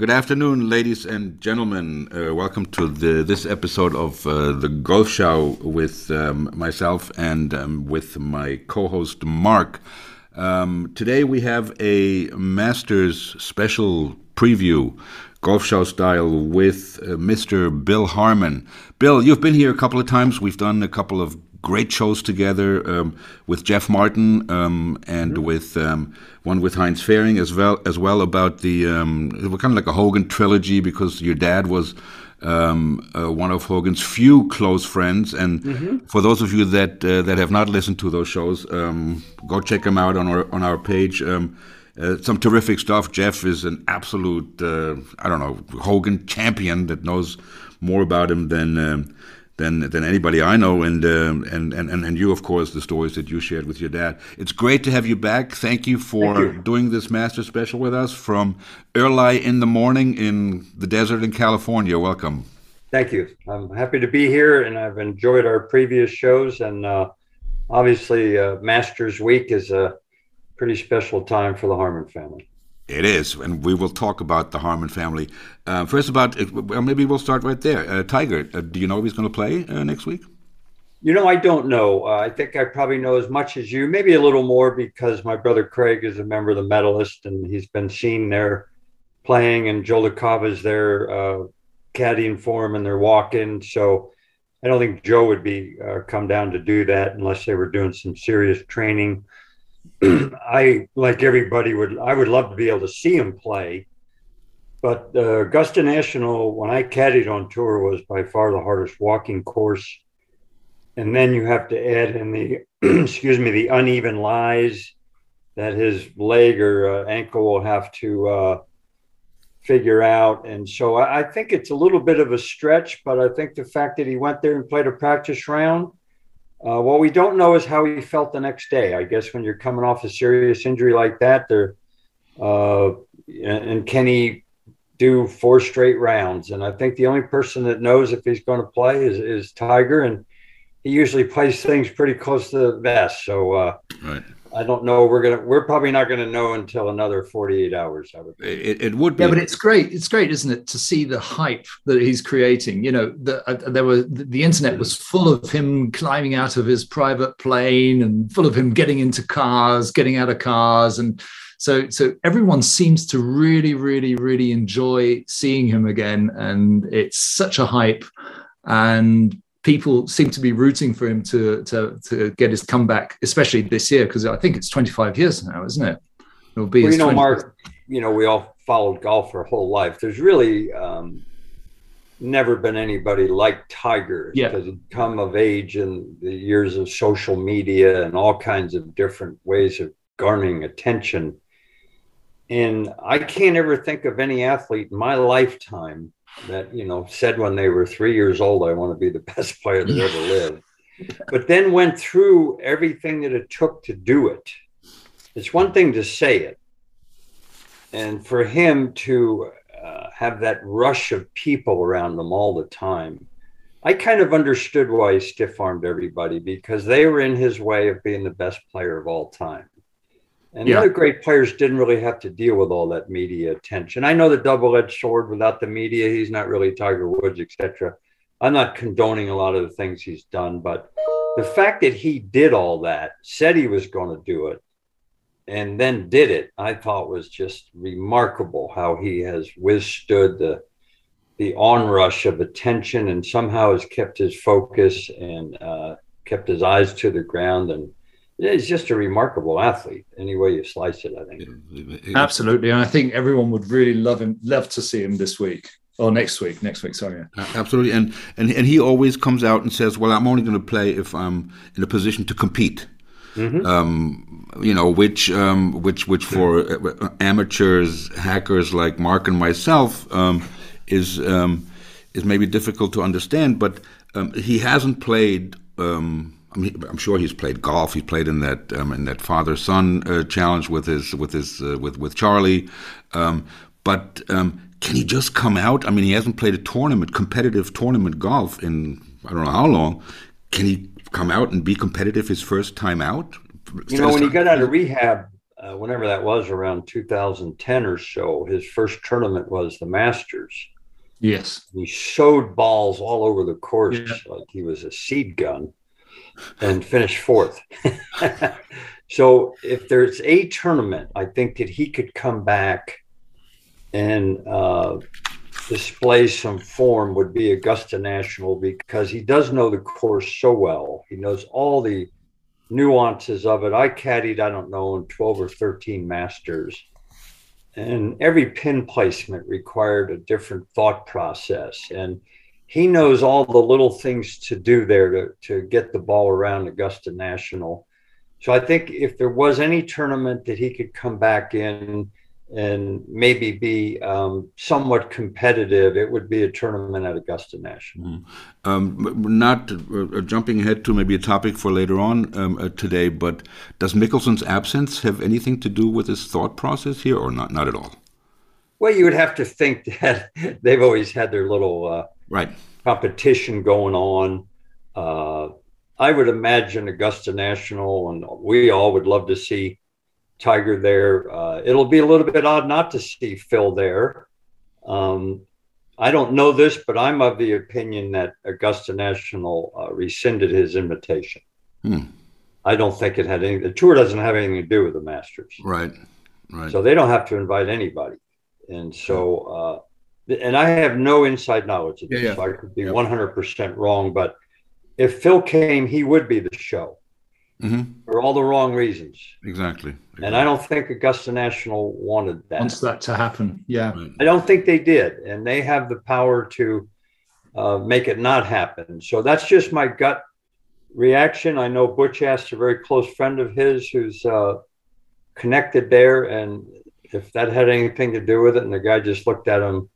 Good afternoon, ladies and gentlemen. Uh, welcome to the, this episode of uh, the Golf Show with um, myself and um, with my co-host Mark. Um, today we have a Masters special preview, Golf Show style, with uh, Mr. Bill Harmon. Bill, you've been here a couple of times. We've done a couple of great shows together um, with Jeff Martin um, and mm-hmm. with um, one with Heinz Fehring as well as well about the um, it was kind of like a Hogan trilogy because your dad was um, uh, one of Hogan's few close friends and mm-hmm. for those of you that uh, that have not listened to those shows um, go check them out on our on our page uh, some terrific stuff. Jeff is an absolute, uh, I don't know, Hogan champion that knows more about him than than than anybody I know, and, uh, and and and you, of course, the stories that you shared with your dad. It's great to have you back. Thank you for Thank you. doing this master special with us from early in the morning in the desert in California. Welcome. Thank you. I'm happy to be here, and I've enjoyed our previous shows. And uh, obviously, uh, Masters Week is a pretty special time for the Harmon family. It is, and we will talk about the Harmon family. Uh, first, about well, maybe we'll start right there. Uh, Tiger, uh, do you know if he's going to play uh, next week? You know, I don't know. Uh, I think I probably know as much as you, maybe a little more, because my brother Craig is a member of the medalist, and he's been seen there playing, and Joe LaCava is there uh, caddying for him, and they're walking. So I don't think Joe would be come down to do that unless they were doing some serious training. I like everybody would I would love to be able to see him play, but uh, Augusta National when I caddied on tour was by far the hardest walking course, and then you have to add in the excuse me the uneven lies that his leg or uh, ankle will have to uh, figure out, and so I, I think it's a little bit of a stretch, but I think the fact that he went there and played a practice round uh, what we don't know is how he felt the next day. I guess when you're coming off a serious injury like that, there, uh, and can he do four straight rounds? And I think the only person that knows if he's going to play is, is Tiger, and he usually plays things pretty close to the vest. So, uh, right. I don't know. We're gonna. We're probably not gonna know until another forty-eight hours. I would. It, it, would be. Yeah, but it's great. It's great, isn't it, to see the hype that he's creating? You know, the, uh, there were the, the, internet was full of him climbing out of his private plane and full of him getting into cars, getting out of cars, and so so everyone seems to really, really, really enjoy seeing him again, and it's such a hype, and people seem to be rooting for him to to to get his comeback, especially this year because I think it's 25 years now, isn't it? It'll be. Well, you know, Mark. You know, we all followed golf our whole life. There's really um, never been anybody like Tiger yeah. because he come of age in the years of social media and all kinds of different ways of garnering attention. And I can't ever think of any athlete in my lifetime that you know said when they were three years old, "I want to be the best player that ever lived," but then went through everything that it took to do it. It's one thing to say it, and for him to uh, have that rush of people around them all the time. I kind of understood why he stiff armed everybody because they were in his way of being the best player of all time. And yeah. the other great players didn't really have to deal with all that media attention. I know the double-edged sword without the media, he's not really Tiger Woods, etc. I'm not condoning a lot of the things he's done, but the fact that he did all that, said he was going to do it, and then did it, I thought was just remarkable how he has withstood the the onrush of attention and somehow has kept his focus and uh, kept his eyes to the ground and he's just a remarkable athlete any way you slice it i think. Absolutely and i think everyone would really love him love to see him this week or next week next week sorry absolutely and and, and he always comes out and says well i'm only going to play if i'm in a position to compete. Mm-hmm. um, you know which um, which which for uh, amateurs hackers like mark and myself um, is um, is maybe difficult to understand but um, he hasn't played um, I mean, I'm sure he's played golf. He played in that um, in that father son uh, challenge with his with his uh, with with Charlie. Um, but um, can he just come out? I mean, he hasn't played a tournament, competitive tournament golf in I don't know how long. Can he come out and be competitive his first time out? You know, when he got out of rehab, uh, whenever that was, around 2010 or so, his first tournament was the Masters. Yes. He showed balls all over the course yeah. like he was a seed gun and finished fourth. so if there's a tournament, I think that he could come back and uh, display some form would be Augusta National because he does know the course so well. He knows all the nuances of it. I caddied, I don't know, in 12 or 13 masters. And every pin placement required a different thought process. And he knows all the little things to do there to, to get the ball around Augusta National. So I think if there was any tournament that he could come back in and maybe be um, somewhat competitive, it would be a tournament at Augusta National. Mm. Um, not uh, jumping ahead to maybe a topic for later on um, uh, today, but does Mickelson's absence have anything to do with his thought process here, or not? Not at all. Well, you would have to think that they've always had their little uh, right competition going on. Uh, I would imagine Augusta National, and we all would love to see Tiger there. Uh, it'll be a little bit odd not to see Phil there. Um, I don't know this, but I'm of the opinion that Augusta National uh, rescinded his invitation. Hmm. I don't think it had any. The tour doesn't have anything to do with the Masters, right? Right. So they don't have to invite anybody, and so uh, and I have no inside knowledge of this, yeah, yeah. so I could be 100 percent wrong. But if Phil came, he would be the show mm-hmm. for all the wrong reasons. Exactly. exactly. And I don't think Augusta National wanted that. Wants that to happen. Yeah. I don't think they did. And they have the power to uh, make it not happen. So that's just my gut reaction. I know Butch asked a very close friend of his who's uh, connected there. And if that had anything to do with it, and the guy just looked at him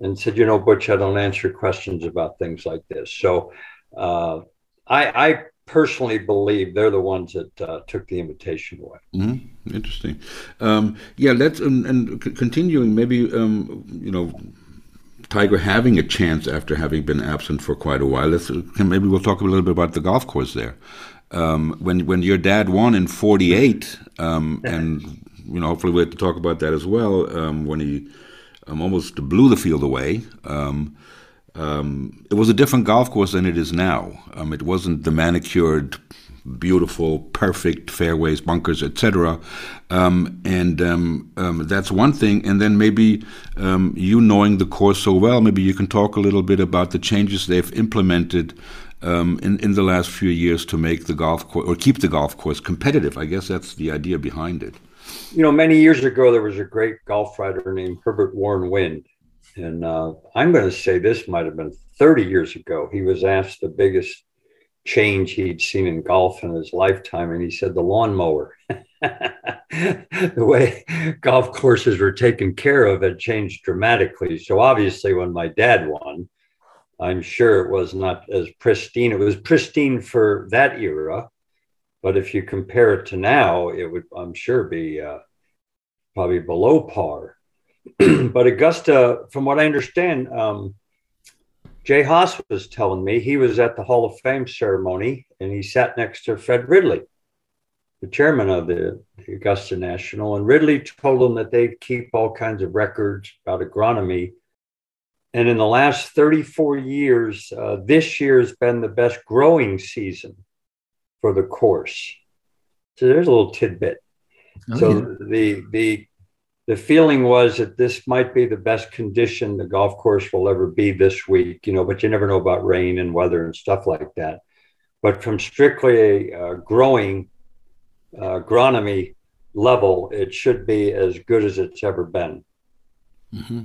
and said, you know, Butch, I don't answer questions about things like this. So uh, I, I personally believe they're the ones that uh, took the invitation away. Mm-hmm. Interesting. Um, yeah, let's and, and c- continuing maybe um, you know. Tiger having a chance after having been absent for quite a while. Let's maybe we'll talk a little bit about the golf course there. Um, when when your dad won in '48, um, and you know hopefully we have to talk about that as well. Um, when he um, almost blew the field away. Um, um, it was a different golf course than it is now. Um, it wasn't the manicured, beautiful, perfect fairways, bunkers, etc. Um, and um, um, that's one thing. And then maybe um, you knowing the course so well, maybe you can talk a little bit about the changes they've implemented. in, in the last few years to make the golf course or keep the golf course competitive. I guess that's the idea behind it. You know, many years ago, there was a great golf writer named Herbert Warren Wind, and uh, I'm going to say this might have been 30 years ago. He was asked the biggest change he'd seen in golf in his lifetime, and he said the lawnmower. the way golf courses were taken care of had changed dramatically. So obviously, when my dad won, I'm sure it was not as pristine. It was pristine for that era, but if you compare it to now, it would, I'm sure, be uh, probably below par. but Augusta, from what I understand, um, Jay Haas was telling me he was at the Hall of Fame ceremony and he sat next to Fred Ridley, the chairman of the, the Augusta National. And Ridley told him that they keep all kinds of records about agronomy. And in the last 34 years, uh, this year has been the best growing season for the course. So there's a little tidbit. Oh, so yeah. the the the feeling was that this might be the best condition the golf course will ever be this week, you know, but you never know about rain and weather and stuff like that. But from strictly a uh, growing uh, agronomy level, it should be as good as it's ever been. Mm-hmm.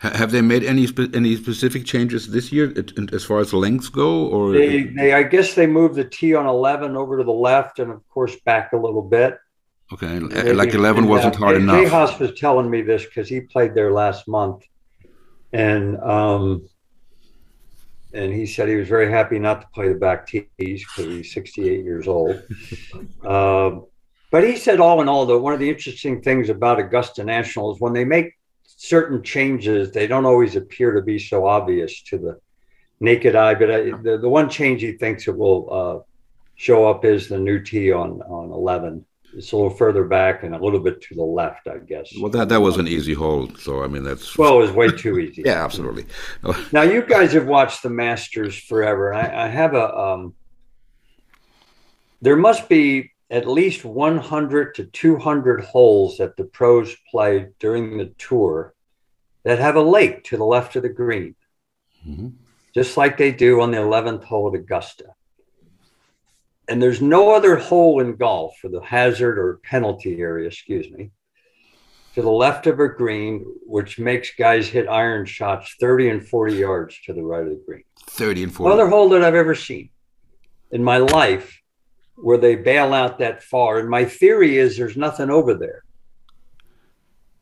Have they made any spe- any specific changes this year as far as lengths go, or they, they, I guess they moved the tee on eleven over to the left, and of course back a little bit. Okay, Maybe, like eleven wasn't hard enough. Jay Haas was telling me this because he played there last month, and um, and he said he was very happy not to play the back tees because he's 68 years old. uh, but he said, all in all, though, one of the interesting things about Augusta National is when they make certain changes, they don't always appear to be so obvious to the naked eye. But I, the, the one change he thinks it will uh, show up is the new tee on on 11 it's a little further back and a little bit to the left, I guess. Well, that that was an easy hole, so I mean that's well, it was way too easy. yeah, absolutely. now you guys have watched the Masters forever. I, I have a um, there must be at least 100 to 200 holes that the pros play during the tour that have a lake to the left of the green, mm-hmm. just like they do on the 11th hole at Augusta. And there's no other hole in golf for the hazard or penalty area, excuse me, to the left of a green, which makes guys hit iron shots 30 and 40 yards to the right of the green. 30 and 40. No other hole that I've ever seen in my life where they bail out that far. And my theory is there's nothing over there.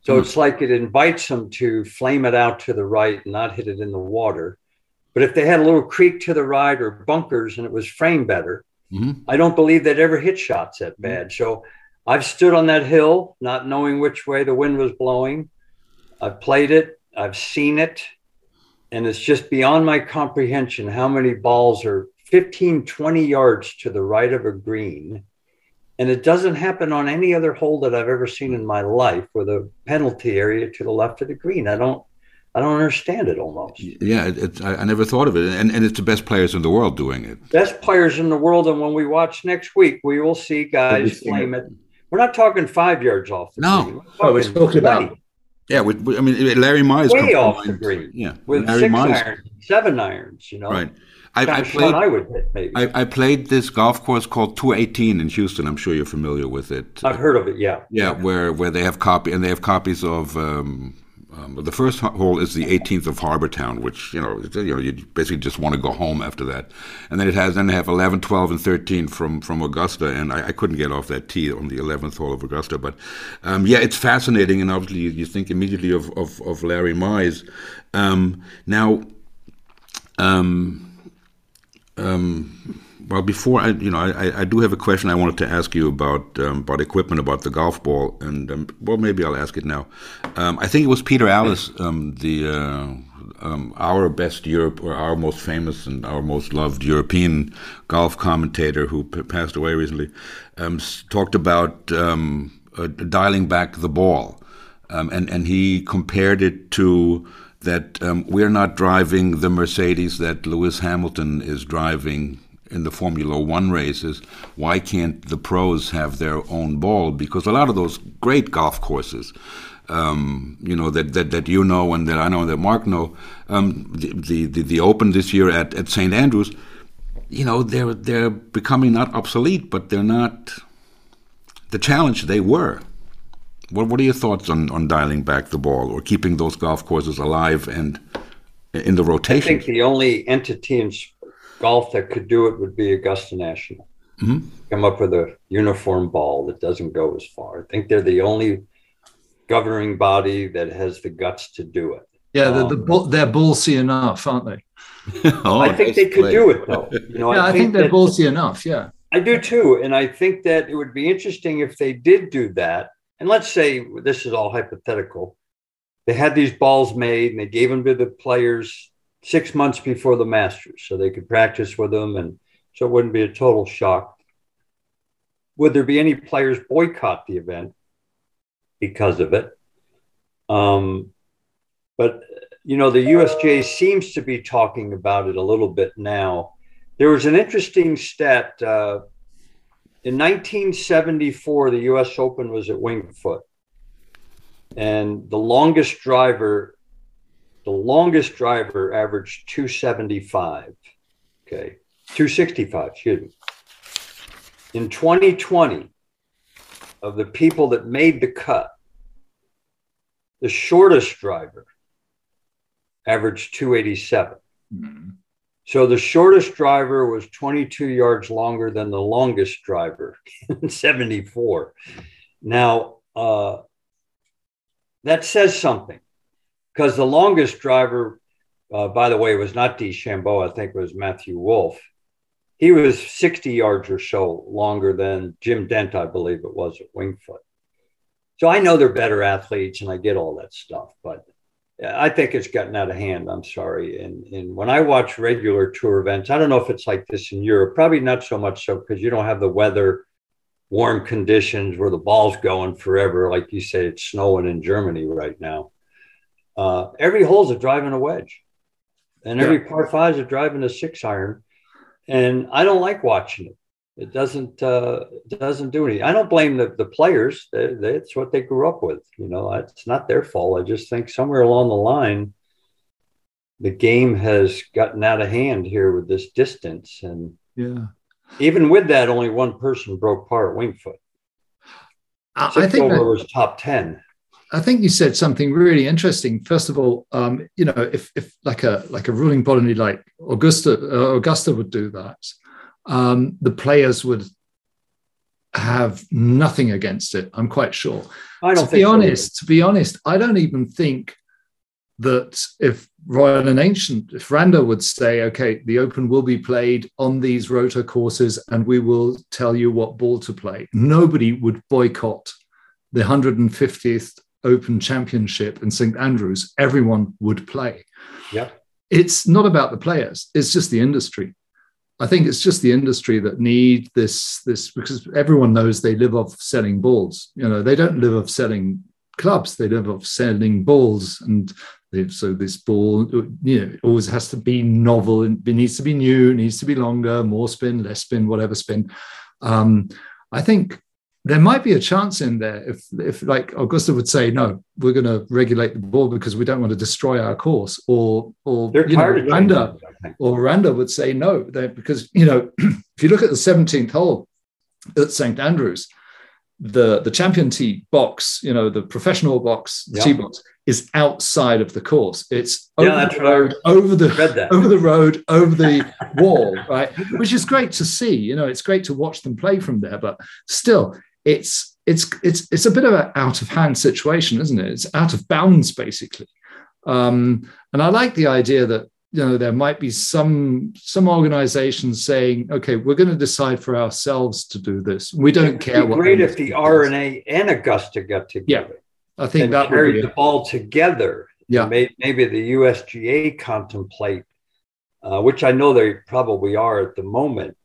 So mm. it's like it invites them to flame it out to the right and not hit it in the water. But if they had a little creek to the right or bunkers and it was framed better, mm-hmm. I don't believe they'd ever hit shots that bad. Mm. So I've stood on that hill, not knowing which way the wind was blowing. I've played it, I've seen it, and it's just beyond my comprehension how many balls are 15, 20 yards to the right of a green. And it doesn't happen on any other hole that I've ever seen in my life with a penalty area to the left of the green. I don't, I don't understand it almost. Yeah, it's, I, I never thought of it. And, and it's the best players in the world doing it. Best players in the world. And when we watch next week, we will see guys flame it. We're not talking five yards off the no. green. We're oh, we're talking about. Yeah, with, with, I mean, Larry Mize. Way off the green. Yeah. With Larry six Mize. irons, seven irons, you know. Right. I, I played. I would hit, maybe. I, I, played this golf course called Tour 18 in Houston. I'm sure you're familiar with it. I've heard of it. Yeah. Yeah, where where they have copy and they have copies of. Um, um, the first hole is the 18th of Harbour Town, which you know, you know, you basically just want to go home after that, and then it has then they have 11, 12, and 13 from from Augusta, and I, I couldn't get off that tee on the 11th hole of Augusta, but um, yeah, it's fascinating, and obviously you, you think immediately of of, of Larry Mize. Um, now, um, um, well, before I, you know, I, I do have a question I wanted to ask you about um, about equipment, about the golf ball, and um, well, maybe I'll ask it now. Um, I think it was Peter Alliss, um, the uh, um, our best Europe or our most famous and our most loved European golf commentator who passed away recently, talked about uh, dialing back the ball, and and he compared it to that um, we're not driving the Mercedes that Lewis Hamilton is driving in the Formula One races. Why can't the pros have their own ball? Because a lot of those great golf courses, um, you know that, that that you know and that I know and that Mark know, um, the, the the Open this year at, at St Andrews, you know they're they're becoming not obsolete, but they're not the challenge they were. What What are your thoughts on, on dialing back the ball or keeping those golf courses alive and in the rotation? I think the only entity in golf that could do it would be Augusta National. Mm-hmm. Come up with a uniform ball that doesn't go as far. I think they're the only governing body that has the guts to do it. Yeah, um, the, the, they're ballsy enough, aren't they? oh, I think they could do it though. You know, yeah, I, think, I think they're that, ballsy enough. Yeah, I do too, and I think that it would be interesting if they did do that and let's say this is all hypothetical. They had these balls made and they gave them to the players six months before the Masters so they could practice with them and so it wouldn't be a total shock. Would there be any players boycott the event because of it? Um, but you know, the USGA seems to be talking about it a little bit now. There was an interesting stat. Uh, in 1974, the U.S. Open was at Winged Foot, and the longest driver, the longest driver averaged 275. Okay, 265. Excuse me. In 2020, of the people that made the cut, the shortest driver averaged 287. Mm-hmm. So the shortest driver was 22 yards longer than the longest driver, 74. Now, uh, that says something because the longest driver, uh, by the way, was not DeChambeau, I think it was Matthew Wolff. He was 60 yards or so longer than Jim Dent, I believe it was at Winged Foot. So I know they're better athletes and I get all that stuff, but I think it's gotten out of hand. I'm sorry. And, and when I watch regular tour events, I don't know if it's like this in Europe, probably not so much so because you don't have the weather warm conditions where the ball's going forever. Like you say, it's snowing in Germany right now. Uh, every hole's a driving a wedge, and every yeah. par five is a driving a six iron. And I don't like watching it. It doesn't uh, doesn't do anything. I don't blame the, the players. They, they, it's what they grew up with. You know, it's not their fault. I just think somewhere along the line, the game has gotten out of hand here with this distance. And yeah, even with that, only one person broke par at Winged Foot. I think over was top ten. I think you said something really interesting. First of all, um, you know, if if like a like a ruling body like Augusta uh, Augusta would do that, um, the players would have nothing against it. I'm quite sure. I don't to be honest, to be honest, I don't even think that if Royal and Ancient, if R&A would say, okay, the Open will be played on these rota courses and we will tell you what ball to play, nobody would boycott the 150th Open Championship in St. Andrews. Everyone would play. Yeah. It's not about the players, it's just the industry. I think it's just the industry that need this this because everyone knows they live off selling balls. You know, they don't live off selling clubs; they live off selling balls, and so this ball, you know, always has to be novel and it needs to be new, needs to be longer, more spin, less spin, whatever spin. Um, I think there might be a chance in there if if like Augusta would say no, we're going to regulate the ball because we don't want to destroy our course, or or They're you know, R&A or R&A would say no, because you know if you look at the seventeenth hole at St Andrews, the the champion tee box, you know the professional box, the yeah. tee box is outside of the course. It's over yeah, the road, over the over the road, over the wall, right? Which is great to see. You know, it's great to watch them play from there, but still, it's it's it's it's a bit of an out of hand situation, isn't it? It's out of bounds basically. Um, and I like the idea that you know there might be some some organizations saying, okay, we're going to decide for ourselves to do this. We don't It'd care. Be great if the R&A Augusta got together. Yeah, I think that carried the ball together. Yeah, maybe the USGA contemplate, uh, which I know they probably are at the moment,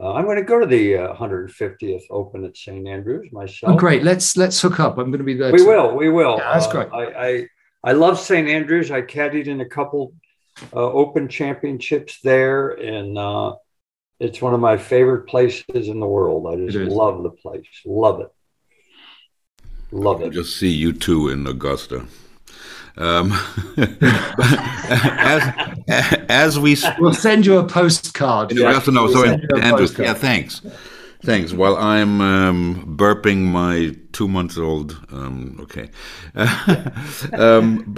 uh, I'm going to go to the uh, 150th Open at St Andrews myself. Oh, great! Let's let's hook up. I'm going to be there. We too. will. We will. Yeah, that's great. Uh, I, I, I love St Andrews. I caddied in a couple uh, Open championships there, and uh, it's one of my favorite places in the world. I just love the place. Love it. Love it. I just see you two in Augusta. Um, as, as we we'll send you a postcard. Yeah, yeah. No, sorry, Andrews. Yeah, thanks. Thanks. While I'm um, burping my two months old, um, okay. um,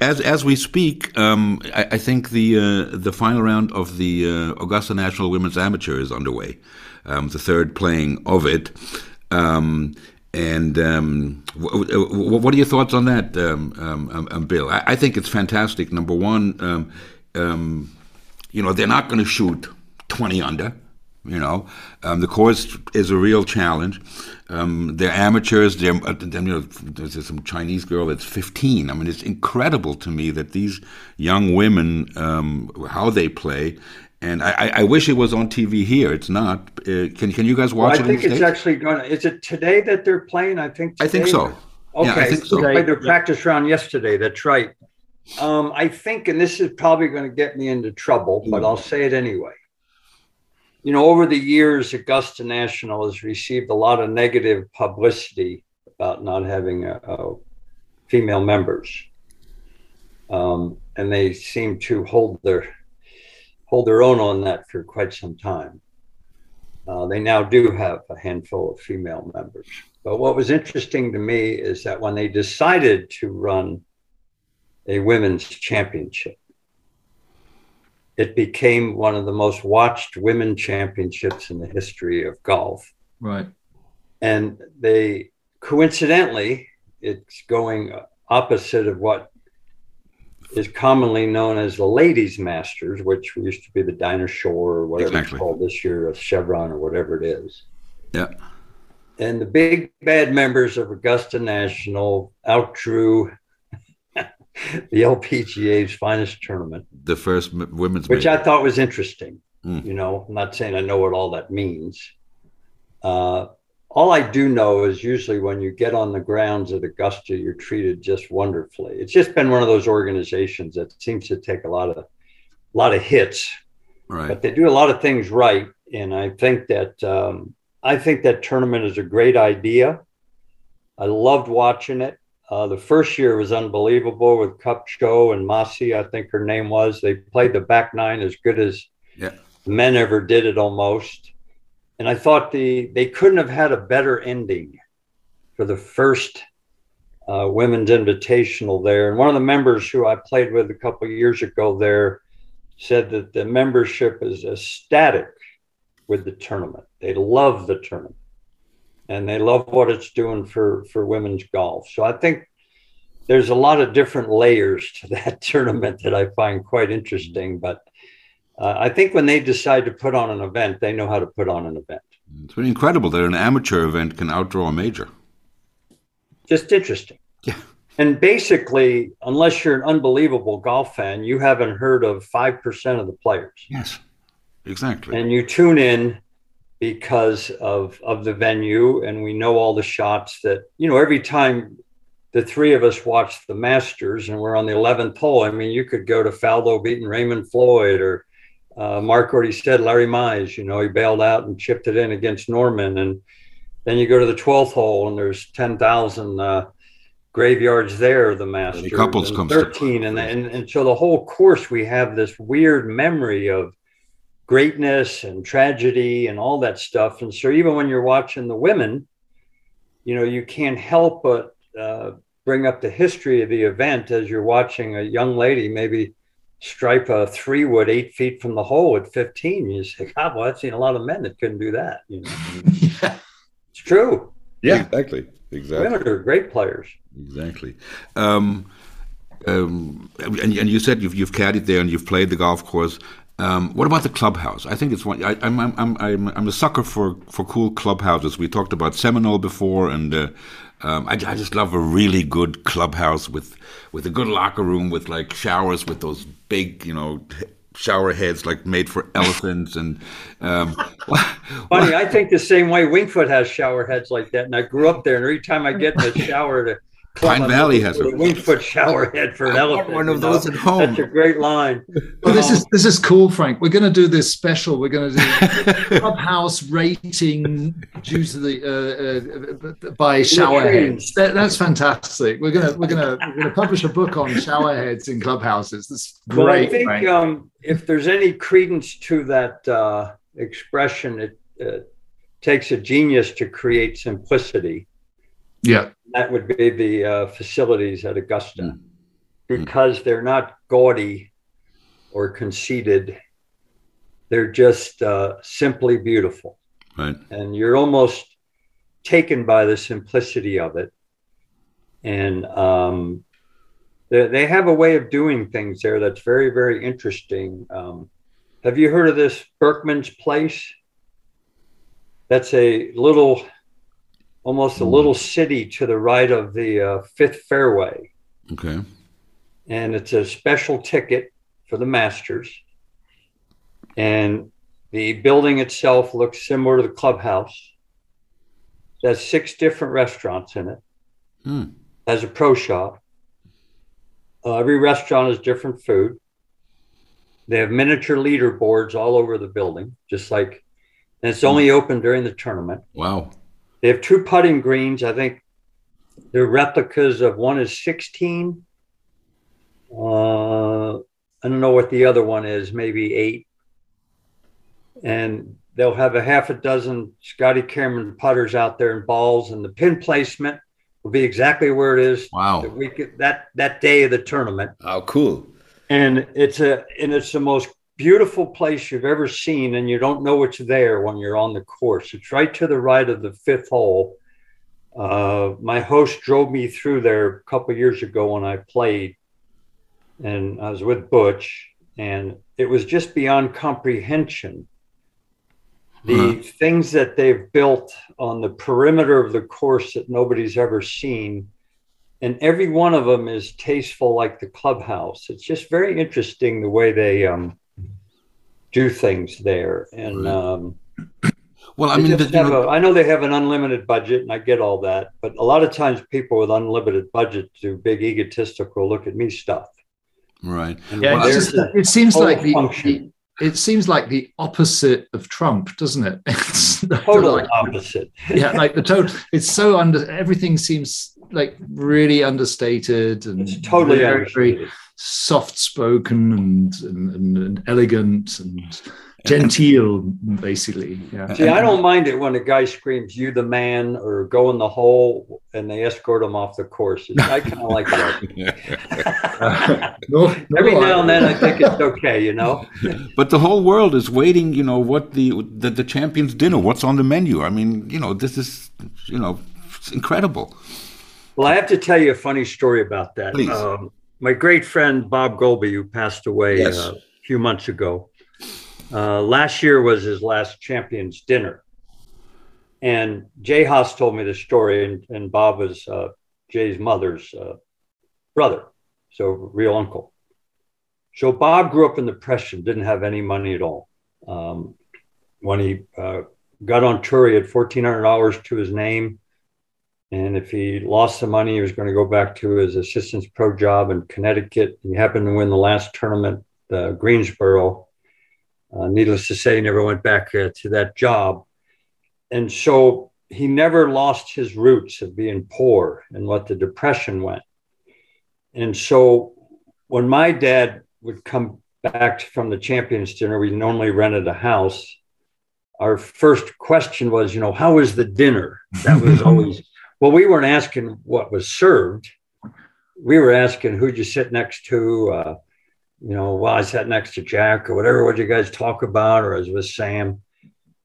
as as we speak, um, I, I, think the uh, the final round of the uh, Augusta National Women's Amateur is underway. Um, the third playing of it. Um, and um, what are your thoughts on that, um, um, um, um Bill? I-, I, think it's fantastic. Number one, um, you know, they're not going to shoot 20 under. You know, the course is a real challenge. they're amateurs. They're, uh, you know, there's some Chinese girl that's 15. I mean, it's incredible to me that these young women, how they play, and I, I, wish it was on TV here. It's not. Uh, can can you guys watch well, I it? I think it's actually going. to Is it today that they're playing? I think. Today? I think so. Okay, yeah, I think so. They played their yeah. practice round yesterday. That's right. Um, I think, and this is probably going to get me into trouble, but I'll say it anyway. You know, over the years, Augusta National has received a lot of negative publicity about not having a, a female members, um, and they seem to hold their hold their own on that for quite some time. Uh, they now do have a handful of female members. But what was interesting to me is that when they decided to run a women's championship, it became one of the most watched women championships in the history of golf. Right. And they coincidentally, it's going opposite of what is commonly known as the Ladies Masters, which used to be the Dinah Shore or whatever exactly. it's called this year, a Chevron or whatever it is. Yeah. And the big bad members of Augusta National outdrew the LPGA's finest tournament. The first women's Which major. I thought was interesting. Mm. You know, I'm not saying I know what all that means. uh, all I do know is usually when you get on the grounds at Augusta, you're treated just wonderfully. It's just been one of those organizations that seems to take a lot of, a lot of hits, Right. but they do a lot of things right. And I think that um, I think that tournament is a great idea. I loved watching it. Uh, the first year was unbelievable with Cup Kupcho and Fassi, I think her name was. They played the back nine as good as Yeah. men ever did it almost. And I thought the they couldn't have had a better ending for the first uh, women's invitational there. And one of the members who I played with a couple years ago there said that the membership is ecstatic with the tournament. They love the tournament and they love what it's doing for for women's golf. So I think there's a lot of different layers to that tournament that I find quite interesting. But uh, I think when they decide to put on an event, they know how to put on an event. It's pretty incredible that an amateur event can outdraw a major. Just interesting. Yeah. And basically, unless you're an unbelievable golf fan, you haven't heard of 5% of the players. Yes, exactly. And you tune in because of, of the venue, and we know all the shots that, you know, every time the three of us watch the Masters and we're on the 11th hole, I mean, you could go to Faldo beating Raymond Floyd or uh, Mark already said Larry Mize, you know, he bailed out and chipped it in against Norman. And then you go to the 12th hole and there's 10,000 uh, graveyards there, the Masters. couples and comes to- 13. And, and, and so the whole course, we have this weird memory of greatness and tragedy and all that stuff. And so even when you're watching the women, you know, you can't help but uh, bring up the history of the event as you're watching a young lady maybe stripe a three wood eight feet from the hole at 15. You say, God, well, I've seen a lot of men that couldn't do that. You know, yeah. it's true. Yeah, exactly. Exactly. Women are great players. Exactly. Um, um, and, and you said you've, you've caddied there and you've played the golf course. Um, what about the clubhouse? I think it's one. I, I'm, I'm, I'm, I'm a sucker for, for cool clubhouses. We talked about Seminole before, and uh, um, I, I just love a really good clubhouse with with a good locker room with like showers with those big, you know, shower heads like made for elephants and. Um, Funny, I think the same way Winged Foot has shower heads like that, and I grew up there. And every time I get in the shower to Pine Valley has a- a Winged Foot shower head for an I elephant. one of you know? those at home. That's a great line. Well, this is this is cool, Frank. We're going to do this special. We're going to do clubhouse rating due to the uh, uh, by shower heads. That, that's fantastic. We're gonna we're gonna we're gonna publish a book on shower heads in clubhouses. That's Well, I great. think Frank. um, if there's any credence to that uh, expression, it uh, takes a genius to create simplicity. yeah, That would be the uh, facilities at Augusta, Mm. because they're not gaudy or conceited. They're just uh, simply beautiful, right. and you're almost taken by the simplicity of it. And um, they, they have a way of doing things there that's very, very interesting. Um, have you heard of this Berckmans Place? That's a little, almost a little city to the right of the uh, Fifth Fairway, Okay. and it's a special ticket for the Masters. And the building itself looks similar to the clubhouse. It has six different restaurants in it Hmm. has a pro shop. Uh, every restaurant has different food. They have miniature leaderboards all over the building, just like, and it's only open during the tournament. Wow. They have two putting greens. I think they're replicas of one is 16. Uh, I don't know what the other one is, maybe eight. And they'll have a half a dozen Scotty Cameron putters out there and balls, and the pin placement will be exactly where it is Wow. that that that day of the tournament. Oh, cool. And it's a and it's the most beautiful place you've ever seen, and you don't know it's there when you're on the course. It's right to the right of the fifth hole. Uh, my host drove me through there a couple years ago when I played, and I was with Butch, and it was just beyond comprehension. The Huh. things that they've built on the perimeter of the course that nobody's ever seen and every one of them is tasteful like the clubhouse it's just very interesting the way they um, do things there and um, Well, I mean, just the- you know, a- I know they have an unlimited budget, and I get all that. But a lot of times, people with unlimited budget do big egotistical look at me stuff. right. And Yeah, Well, just, the it seems like the, the- it seems like the opposite of Trump, doesn't it? It's the- total like- opposite. yeah, like the total. It's so under. Everything seems like really understated and It's totally very, very understated. Soft spoken and, and, and, and elegant and genteel, basically. Yeah. See, I don't mind it when a guy screams "You the man" or "Go in the hole" and they escort him off the course. I kind of like that. Nor- Every now I- and then, I think it's okay, you know. But the whole world is waiting. You know what the, the the champions' dinner? What's on the menu? I mean, you know, this is you know, it's incredible. Well, I have to tell you a funny story about that. Please. Um, my great friend Bob Goalby, who passed away Yes. uh, a few months ago, uh, last year was his last champions dinner. And Jay Haas told me the story, and, and Bob was uh, Jay's mother's uh, brother, so real uncle. So Bob grew up in the Depression, didn't have any money at all. Um, when he uh, got on tour, he had $1,400 to his name. And if he lost the money, he was going to go back to his assistant's pro job in Connecticut. He happened to win the last tournament, uh, Greensboro. Uh, needless to say, he never went back uh, to that job. And so he never lost his roots of being poor and what the depression went. And so when my dad would come back from the champions dinner, we normally rented a house. Our first question was, you know, how was the dinner? That was always well, we weren't asking what was served. We were asking who'd you sit next to. Uh, you know, well, I sat next to Jack or whatever. What you guys talk about, or I was with Sam.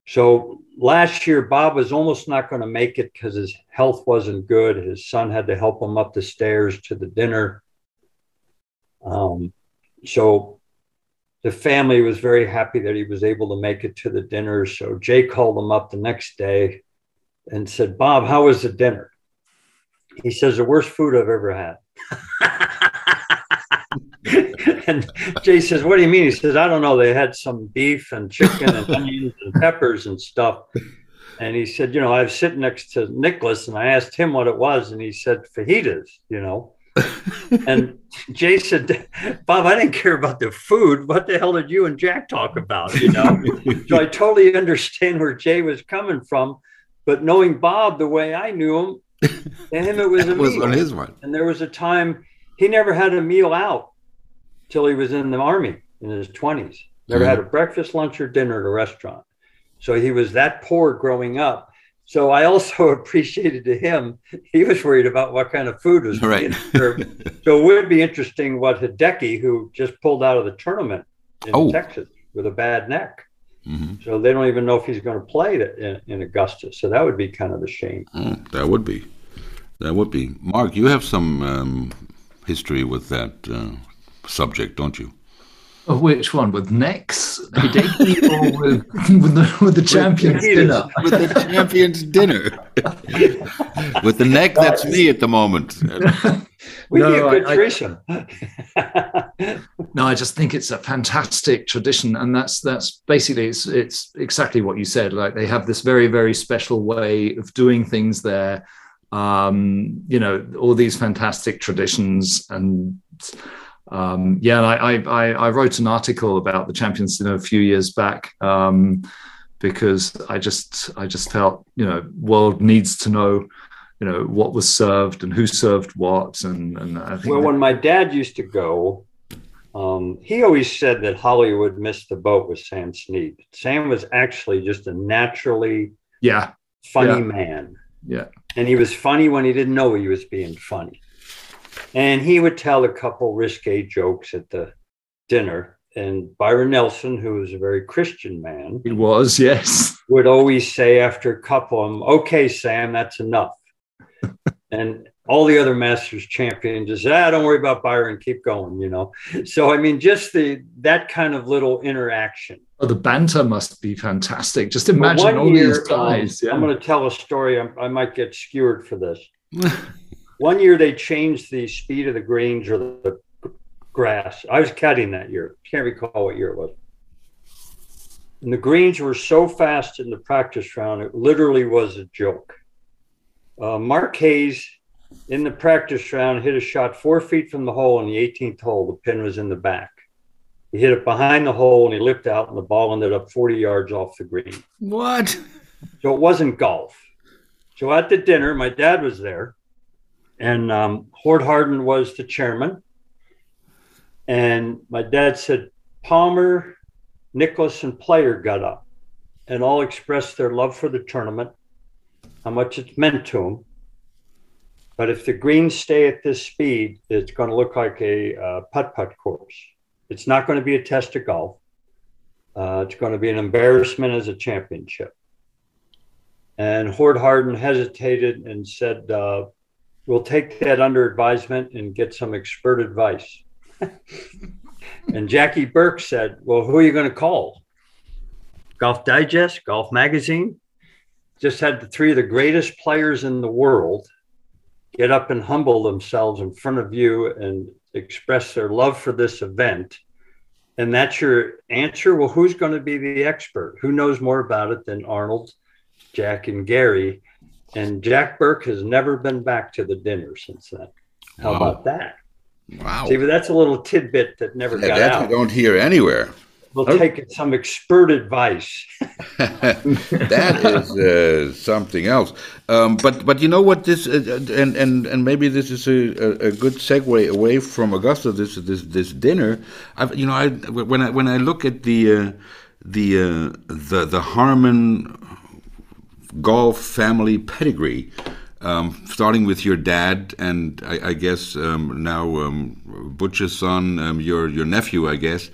So last year, Bob was almost not going to make it because his health wasn't good. His son had to help him up the stairs to the dinner. Um, so the family was very happy that he was able to make it to the dinner. So Jay called him up the next day and said, Bob, how was the dinner? He says, the worst food I've ever had. and Jay says, What do you mean? He says, I don't know. They had some beef and chicken and onions and peppers and stuff. And he said, You know, I was sitting next to Nicklaus and I asked him what it was. And he said, Fajitas, you know. and Jay said, Bob, I didn't care about the food. What the hell did you and Jack talk about? You know? so I totally understand where Jay was coming from. But knowing Bob the way I knew him, to him it was a was meal. on his one. And there was a time he never had a meal out till he was in the army in his 20s. Never Mhm. had a breakfast, lunch, or dinner at a restaurant. So he was that poor growing up. So I also appreciated to him, he was worried about what kind of food was Right. served. so it would be interesting what Hideki, who just pulled out of the tournament in Oh. Texas with a bad neck. Hmm So they don't even know if he's going to play it in, in Augusta. So that would be kind of a shame. Oh, that would be. That would be. Mark, you have some um, history with that uh, subject, don't you? Which one? With Nex, Hideki, or with, with, the, with the champions Fajitas. dinner? With the champions dinner. with the neck, that's me at the moment. We'd No, be a good I- I- No, I just think it's a fantastic tradition, and that's that's basically it's it's exactly what you said. Like they have this very very special way of doing things there. Um, you know, all these fantastic traditions, and um, yeah, and I, I I I wrote an article about the Champions Dinner a few years back. Um, because I just I just felt you know world needs to know you know what was served and who served what and and I think Well, when my dad used to go, um, he always said that Hollywood missed the boat with Sam Snead. Sam was actually just a naturally yeah funny Yeah. man. Yeah. And he was funny when he didn't know he was being funny. And he would tell a couple risque jokes at the dinner. And Byron Nelson, who was a very Christian man, he was yes would always say after a couple of them, okay, Sam, that's enough. and all the other masters champions just, ah, don't worry about Byron, keep going, you know. So I mean, just the that kind of little interaction. Oh, the banter must be fantastic. Just imagine all year, these guys. um, yeah. I'm going to tell a story. I'm, I might get skewered for this. One year they changed the speed of the greens or the grass. I was caddying that year. Can't recall what year it was. And the greens were so fast in the practice round, it literally was a joke. Uh, Mark Hayes in the practice round hit a shot four feet from the hole in the 18th hole. The pin was in the back. He hit it behind the hole and he lipped out, and the ball ended up 40 yards off the green. What? So it wasn't golf. So at the dinner, my dad was there, and um, Hord Hardin was the chairman. And my dad said, Palmer, Nicklaus, and Player got up and all expressed their love for the tournament, how much it's meant to them. But if the greens stay at this speed, it's going to look like a uh, putt putt course. It's not going to be a test of golf. Uh, it's going to be an embarrassment as a championship. And Hord Hardin hesitated and said, uh, We'll take that under advisement and get some expert advice. and Jackie Burke said, Well, who are you going to call? Golf Digest, Golf Magazine? Just had the three of the greatest players in the world get up and humble themselves in front of you and express their love for this event. And that's your answer. Well, who's going to be the expert? Who knows more about it than Arnold, Jack, and Gary? And Jack Burke has never been back to the dinner since then. How wow. about that? Wow. See, but that's a little tidbit that never yeah, got that out. you don't hear anywhere. We'll oh. take some expert advice. that is uh, something else. Um, but but you know what this uh, and and and maybe this is a, a good segue away from Augusta. This this this dinner. I've, you know I when I when I look at the uh, the uh, the the Harmon golf family pedigree. Um, starting with your dad, and I, I guess um, now um, Butch's son, um, your your nephew, I guess,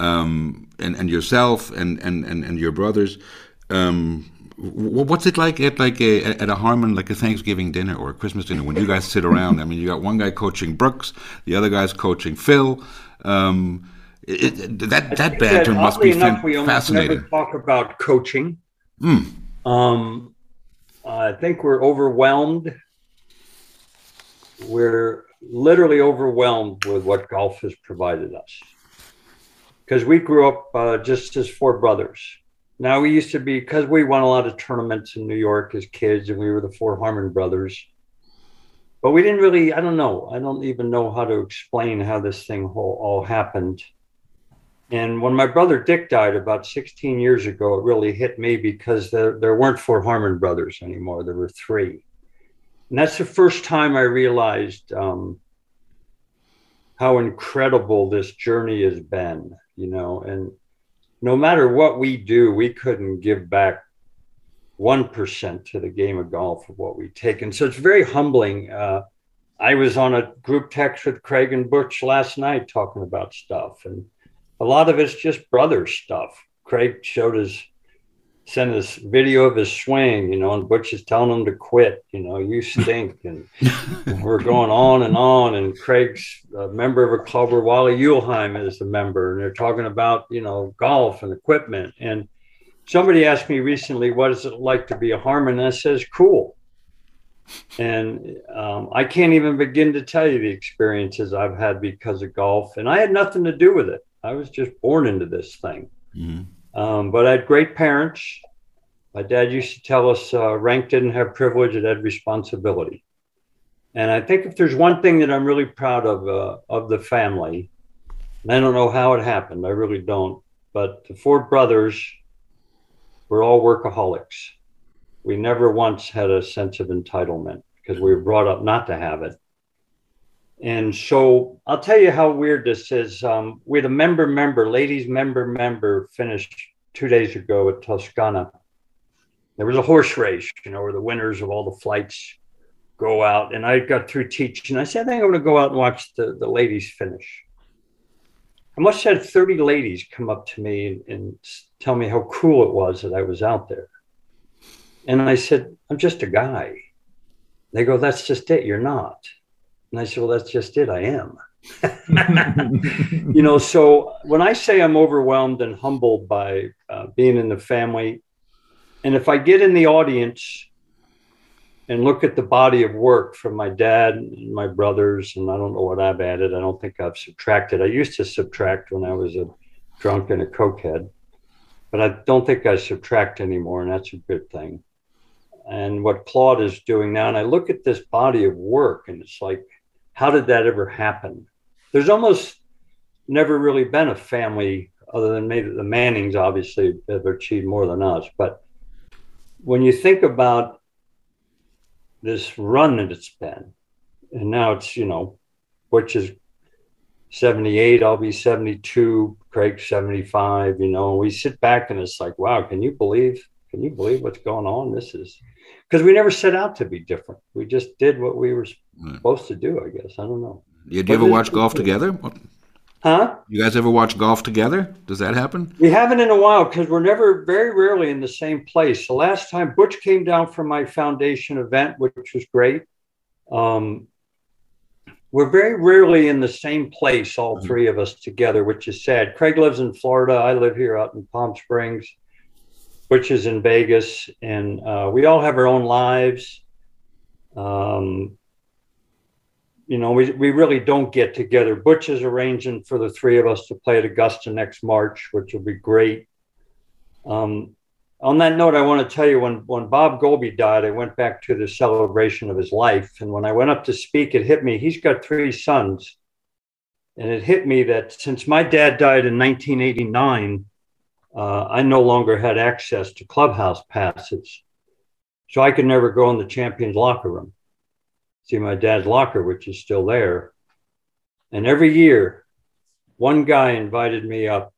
um, and and yourself, and and and, and your brothers. Um, what's it like at like a at a Harmon like a Thanksgiving dinner or a Christmas dinner when you guys sit around? I mean, you got one guy coaching Brooks, the other guy's coaching Phil. It, that that banter must be enough, we fascinating. Never talk about coaching. Mm. Um, I think we're overwhelmed. We're literally overwhelmed with what golf has provided us. Because we grew up uh, just as four brothers. Now we used to be because we won a lot of tournaments in New York as kids, and we were the four Harmon brothers. But we didn't really. I don't know. I don't even know how to explain how this thing all, all happened. And when my brother Dick died about 16 years ago, it really hit me because there, there weren't four Harmon brothers anymore. There were three. And that's the first time I realized um, how incredible this journey has been, you know. And no matter what we do, we couldn't give back 1% to the game of golf of what we take. And so it's very humbling. Uh, I was on a group text with Craig and Butch last night talking about stuff. And a lot of it's just brother stuff. Craig showed his sent us video of his swing, you know, and Butch is telling him to quit, you know, you stink. And, we're going on and on. And Craig's a member of a club where Wally Uihlein is a member, and they're talking about, you know, golf and equipment. And somebody asked me recently, what is it like to be a Harmon? And I says, cool. And um, I can't even begin to tell you the experiences I've had because of golf. And I had nothing to do with it. I was just born into this thing. Mm-hmm. Um, but I had great parents. My dad used to tell us uh, rank didn't have privilege, it had responsibility. And I think if there's one thing that I'm really proud of uh, of the family, and I don't know how it happened, I really don't, but the four brothers were all workaholics. We never once had a sense of entitlement because we were brought up not to have it. And so I'll tell you how weird this is. Um, we had a member member, ladies member member, finished two days ago at Toscana. There was a horse race, you know, where the winners of all the flights go out. And I got through teaching. I said, I think I'm going to go out and watch the, the ladies finish. I must have had 30 ladies come up to me and, and tell me how cool it was that I was out there. And I said, I'm just a guy. They go, That's just it. You're not. And I said, Well, that's just it. I am. you know, so when I say I'm overwhelmed and humbled by uh, being in the family, and if I get in the audience and look at the body of work from my dad and my brothers, and I don't know what I've added, I don't think I've subtracted. I used to subtract when I was a drunk and a cokehead. but I don't think I subtract anymore, and that's a good thing. And what Claude is doing now, and I look at this body of work, and it's like, how did that ever happen? There's almost never really been a family other than maybe the Mannings, obviously, have achieved more than us. But when you think about this run that it's been, and now it's, you know, which is 78, I'll be 72, Craig 75, you know, we sit back and it's like, wow, can you believe, can you believe what's going on? This is because we never set out to be different. We just did what we were supposed to do, I guess. I don't know. Did you ever watch golf together? Huh? You guys ever watch golf together? Does that happen? We haven't in a while because we're never, very rarely in the same place. The last time Butch came down for my foundation event, which was great. Um, we're very rarely in the same place, all mm-hmm. three of us together, which is sad. Craig lives in Florida. I live here out in Palm Springs. Butch is in Vegas, and uh, we all have our own lives. Um, you know, we, we really don't get together. Butch is arranging for the three of us to play at Augusta next March, which will be great. Um, on that note, I want to tell you when, when Bob Goalby died, I went back to the celebration of his life. And when I went up to speak, it hit me. He's got three sons. And it hit me that since my dad died in 1989, uh, I no longer had access to clubhouse passes. So I could never go in the champions locker room see my dad's locker, which is still there. And every year, one guy invited me up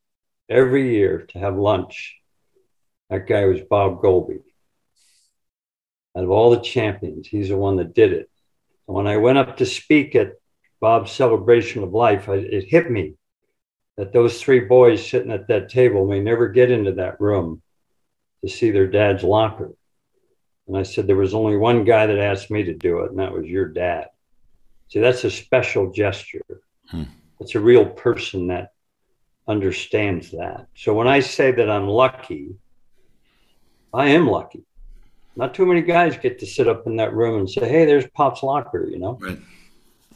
every year to have lunch. That guy was Bob Goalby. Out of all the champions, he's the one that did it. And when I went up to speak at Bob's celebration of life, I, it hit me that those three boys sitting at that table may never get into that room to see their dad's locker. And I said, There was only one guy that asked me to do it, and that was your dad. See, that's a special gesture. Hmm. It's a real person that understands that. So when I say that I'm lucky, I am lucky. Not too many guys get to sit up in that room and say, "Hey, there's Pop's locker," you know. Right,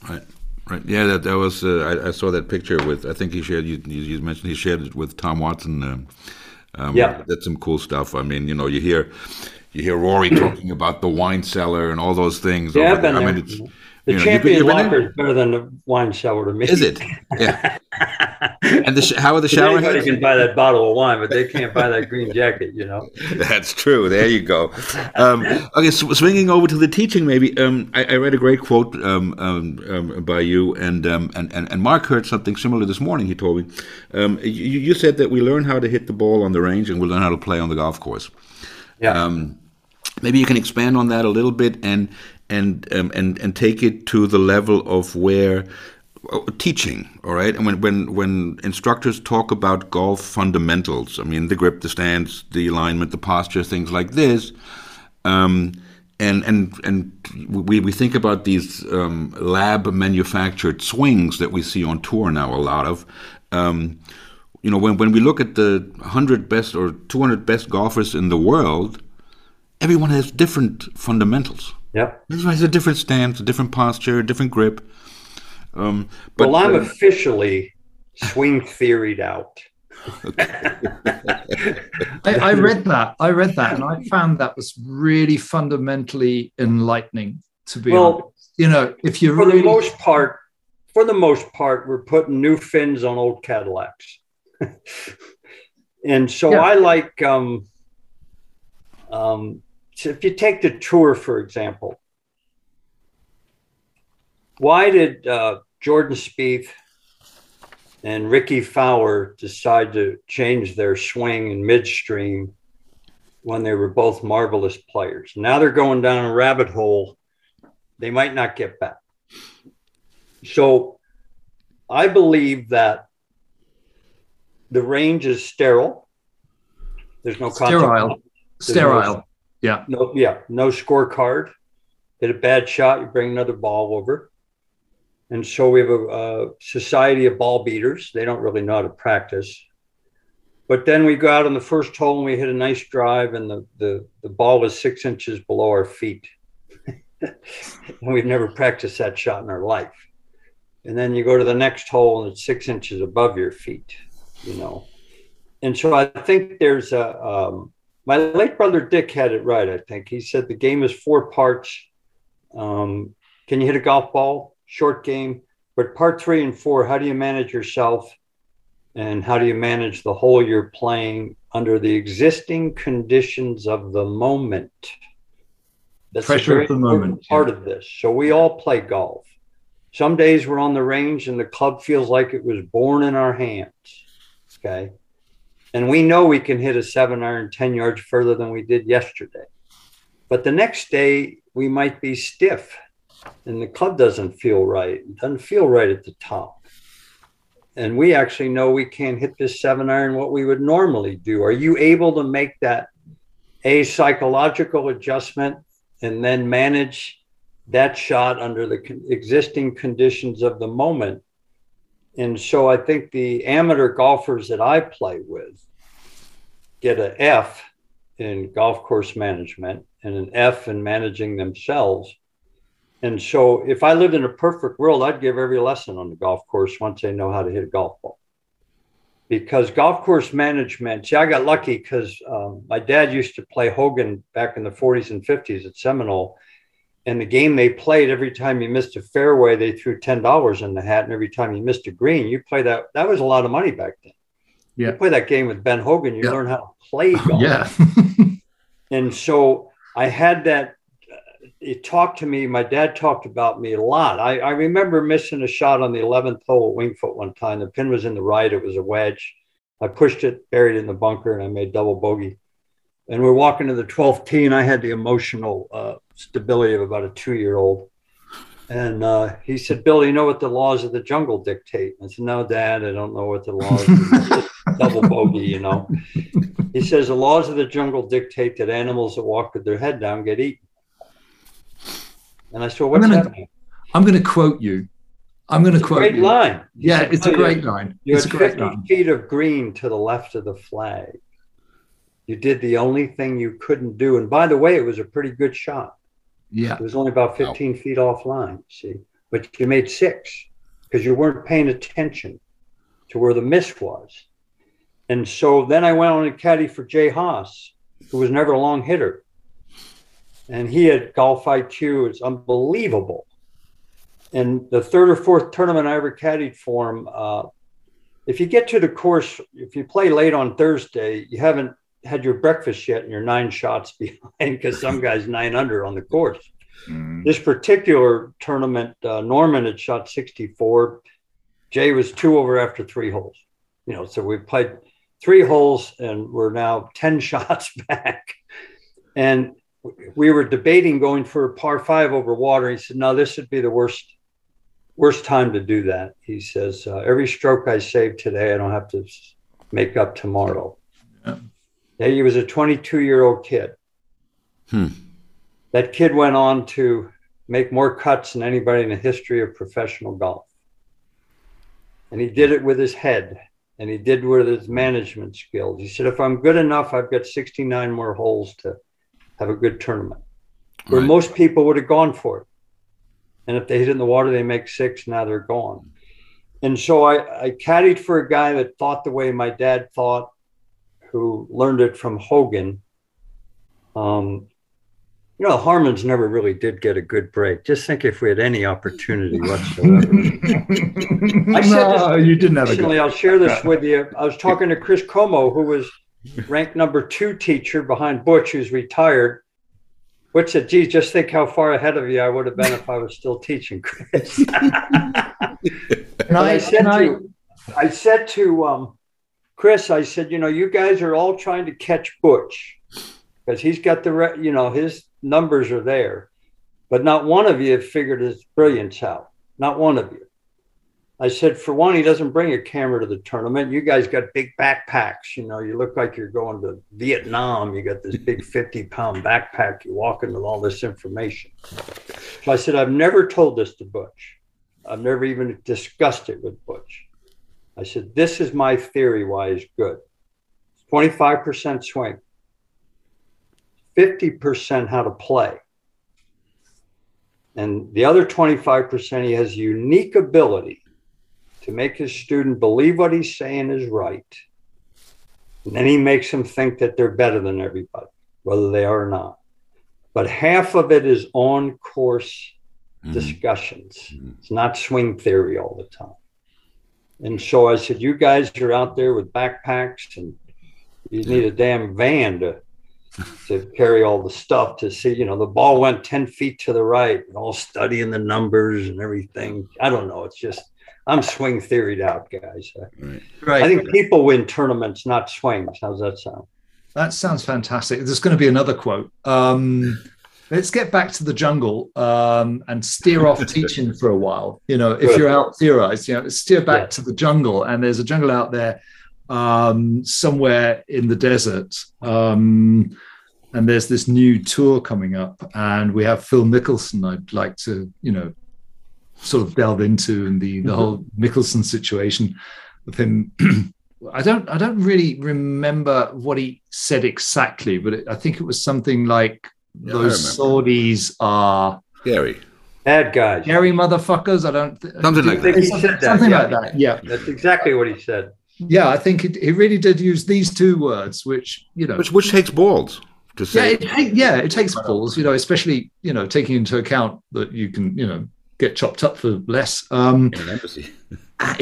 right, right. Yeah, that that was. Uh, I, I, saw that picture with. I think he shared. You, you mentioned he shared it with Tom Watson. Uh, um, yeah, that's some cool stuff. I mean, you know, you hear you hear Rory talking about the wine cellar and all those things. Yeah, been I mean, it's, the you know, champion locker is better than the wine cellar to me. Is it? Yeah. and the how are the shower Anybody heads? can buy that bottle of wine, but they can't buy that green jacket. You know. That's true. There you go. Um, okay, so swinging over to the teaching, maybe. Um, I, I, read a great quote um, um, um by you, and, um, and and and Mark heard something similar this morning. He told me. You, you, said that we learn how to hit the ball on the range, and we learn how to play on the golf course. Yeah. maybe you can expand on that a little bit and and um, and and take it to the level of where uh, teaching all right? And when when when instructors talk about golf fundamentals i mean the grip the stance the alignment the posture things like this um, and and and we, we think about these um, lab manufactured swings that we see on tour now a lot of um, you know when, when we look at the 100 best or 200 best golfers in the world everyone has different fundamentals Yep. Everyone has a different stance, a different posture, a different grip. Um, but, well, I'm uh, officially swing theoried out. I, I, read that. I read that, and I found that was really fundamentally enlightening. To be well, honest, you know, if you for really... the most part, for the most part, we're putting new fins on old Cadillacs, and so yeah. I like um, um, so if you take the tour, for example, why did uh, Jordan Spieth and Rickie Fowler decide to change their swing in midstream when they were both marvelous players? Now they're going down a rabbit hole they might not get back. So I believe that the range is sterile. There's no sterile. Sterile. Yeah. No, yeah, no scorecard. Hit a bad shot, you bring another ball over. And so we have a, a, society of ball beaters. They don't really know how to practice. But then we go out on the first hole and we hit a nice drive, and the, the, the ball was six inches below our feet. and we've never practiced that shot in our life. And then you go to the next hole and it's six inches above your feet, you know. and so I think there's a, um, my late brother Dick had it right. I think he said the game is four parts. Um, can you hit a golf ball? Short game. But part three and four, how do you manage yourself? And how do you manage the hole you're playing under the existing conditions of the moment? That's Pressure of the moment. Part yeah. of this. So we all play golf. Some days we're on the range and the club feels like it was born in our hands. Okay. And we know we can hit a seven iron 10 yards further than we did yesterday. But the next day we might be stiff and the club doesn't feel right. It doesn't feel right at the top. And we actually know we can't hit this seven iron what we would normally do. Are you able to make that a psychological adjustment and then manage that shot under the existing conditions of the moment? And so I think the amateur golfers that I play with get an F in golf course management and an F in managing themselves and so if I lived in a perfect world, I'd give every lesson on the golf course once they know how to hit a golf ball. Because golf course management, see, I got lucky because um, my dad used to play Hogan back in the 40s and 50s at Seminole. And the game they played, every time you missed a fairway, they threw $10 in the hat. And every time you missed a green, you play that. That was a lot of money back then. Yeah. You play that game with Ben Hogan, you yeah. learn how to play golf. yeah. and so I had that uh, it talked to me. My dad talked about me a lot. I, I remember missing a shot on the 11th hole at Winged Foot one time. The pin was in the right. It was a wedge. I pushed it, buried it in the bunker, and I made double bogey. And we're walking to the 12th tee, and I had the emotional uh, stability of about a two year old. And uh, he said, Bill, you know what the laws of the jungle dictate? I said, No, Dad, I don't know what the laws double bogey, you know. He says, The laws of the jungle dictate that animals that walk with their head down get eaten. And I said, what's I'm gonna, happening? I'm going to quote you. I'm going to quote great you. line. Yeah, it's a great line. It's a great 50 line. feet of green to the left of the flag. You did the only thing you couldn't do. And by the way, it was a pretty good shot. Yeah. It was only about 15 wow. feet offline, see. But you made six because you weren't paying attention to where the miss was. And so then I went on to caddy for Jay Haas, who was never a long hitter and he had golf IQ. It's unbelievable. And the third or fourth tournament I ever caddied for him, uh, if you get to the course, if you play late on Thursday, you haven't had your breakfast yet and you're nine shots behind because some guy's nine under on the course. Mm. This particular tournament, uh, Norman had shot 64. Jay was two over after three holes. You know, so we played three holes and we're now 10 shots back. And we were debating going for a par five over water. He said, "No, this would be the worst worst time to do that." He says, uh, "Every stroke I save today, I don't have to make up tomorrow." Yeah. Yeah he was a 22 year old kid. Hmm. That kid went on to make more cuts than anybody in the history of professional golf, and he did it with his head. And he did with his management skills. He said, if I'm good enough, I've got 69 more holes to have a good tournament. Where right. most people would have gone for it. And if they hit in the water, they make six, now they're gone. And so I, I caddied for a guy that thought the way my dad thought, who learned it from Hogan. Um, you know, Harmons never really did get a good break. Just think if we had any opportunity whatsoever. I said no, this, you didn't have a good I'll share this with you. I was talking to Chris Como, who was ranked number two teacher behind Butch, who's retired. Butch said, geez, just think how far ahead of you I would have been if I was still teaching, Chris. I, I, said to, I, said to um, Chris, I said, you know, you guys are all trying to catch Butch because he's got the, you know, his numbers are there. But not one of you have figured his brilliance out. Not one of you. I said, for one, he doesn't bring a camera to the tournament. You guys got big backpacks. You know, you look like you're going to Vietnam. You got this big 50 pound backpack. You're walking with all this information. So I said, I've never told this to Butch. I've never even discussed it with Butch. I said, this is my theory why he's good 25% swing, 50% how to play. And the other 25%, he has unique ability to make his student believe what he's saying is right And then he makes them think that they're better than everybody, whether they are or not. But half of it is on course Mhm. discussions. Mhm. It's not swing theory all the time. And so I said, You guys are out there with backpacks and you need a damn van to, to carry all the stuff to see, you know, the ball went 10 feet to the right and all studying the numbers and everything. I don't know. It's just, I'm swing theoried out, guys. Right. Right. I think people win tournaments, not swings. How's that sound? That sounds fantastic. There's going to be another quote. Um, let's get back to the jungle um, and steer off teaching for a while. You know, if you're out theorized, you know, steer back Yeah. to the jungle. And there's a jungle out there um, somewhere in the desert. Um, and there's this new tour coming up, and we have Phil Mickelson. I'd like to, you know, sort of delve into and the the whole Mickelson situation with him. I don't I don't really remember what he said exactly, but it, I think it was something like Yeah, those remember. Saudis are scary. Bad guys. Scary motherfuckers. I don't th- Something like think that. he said that. something yeah. like that. Yeah, That's exactly what he said. yeah. I think it, he really did use these two words, which you know, Which which takes balls to say. yeah, say. it, ta- yeah, it takes balls. You know, especially you know taking into account that you can you know get chopped up for less. Um, in an embassy.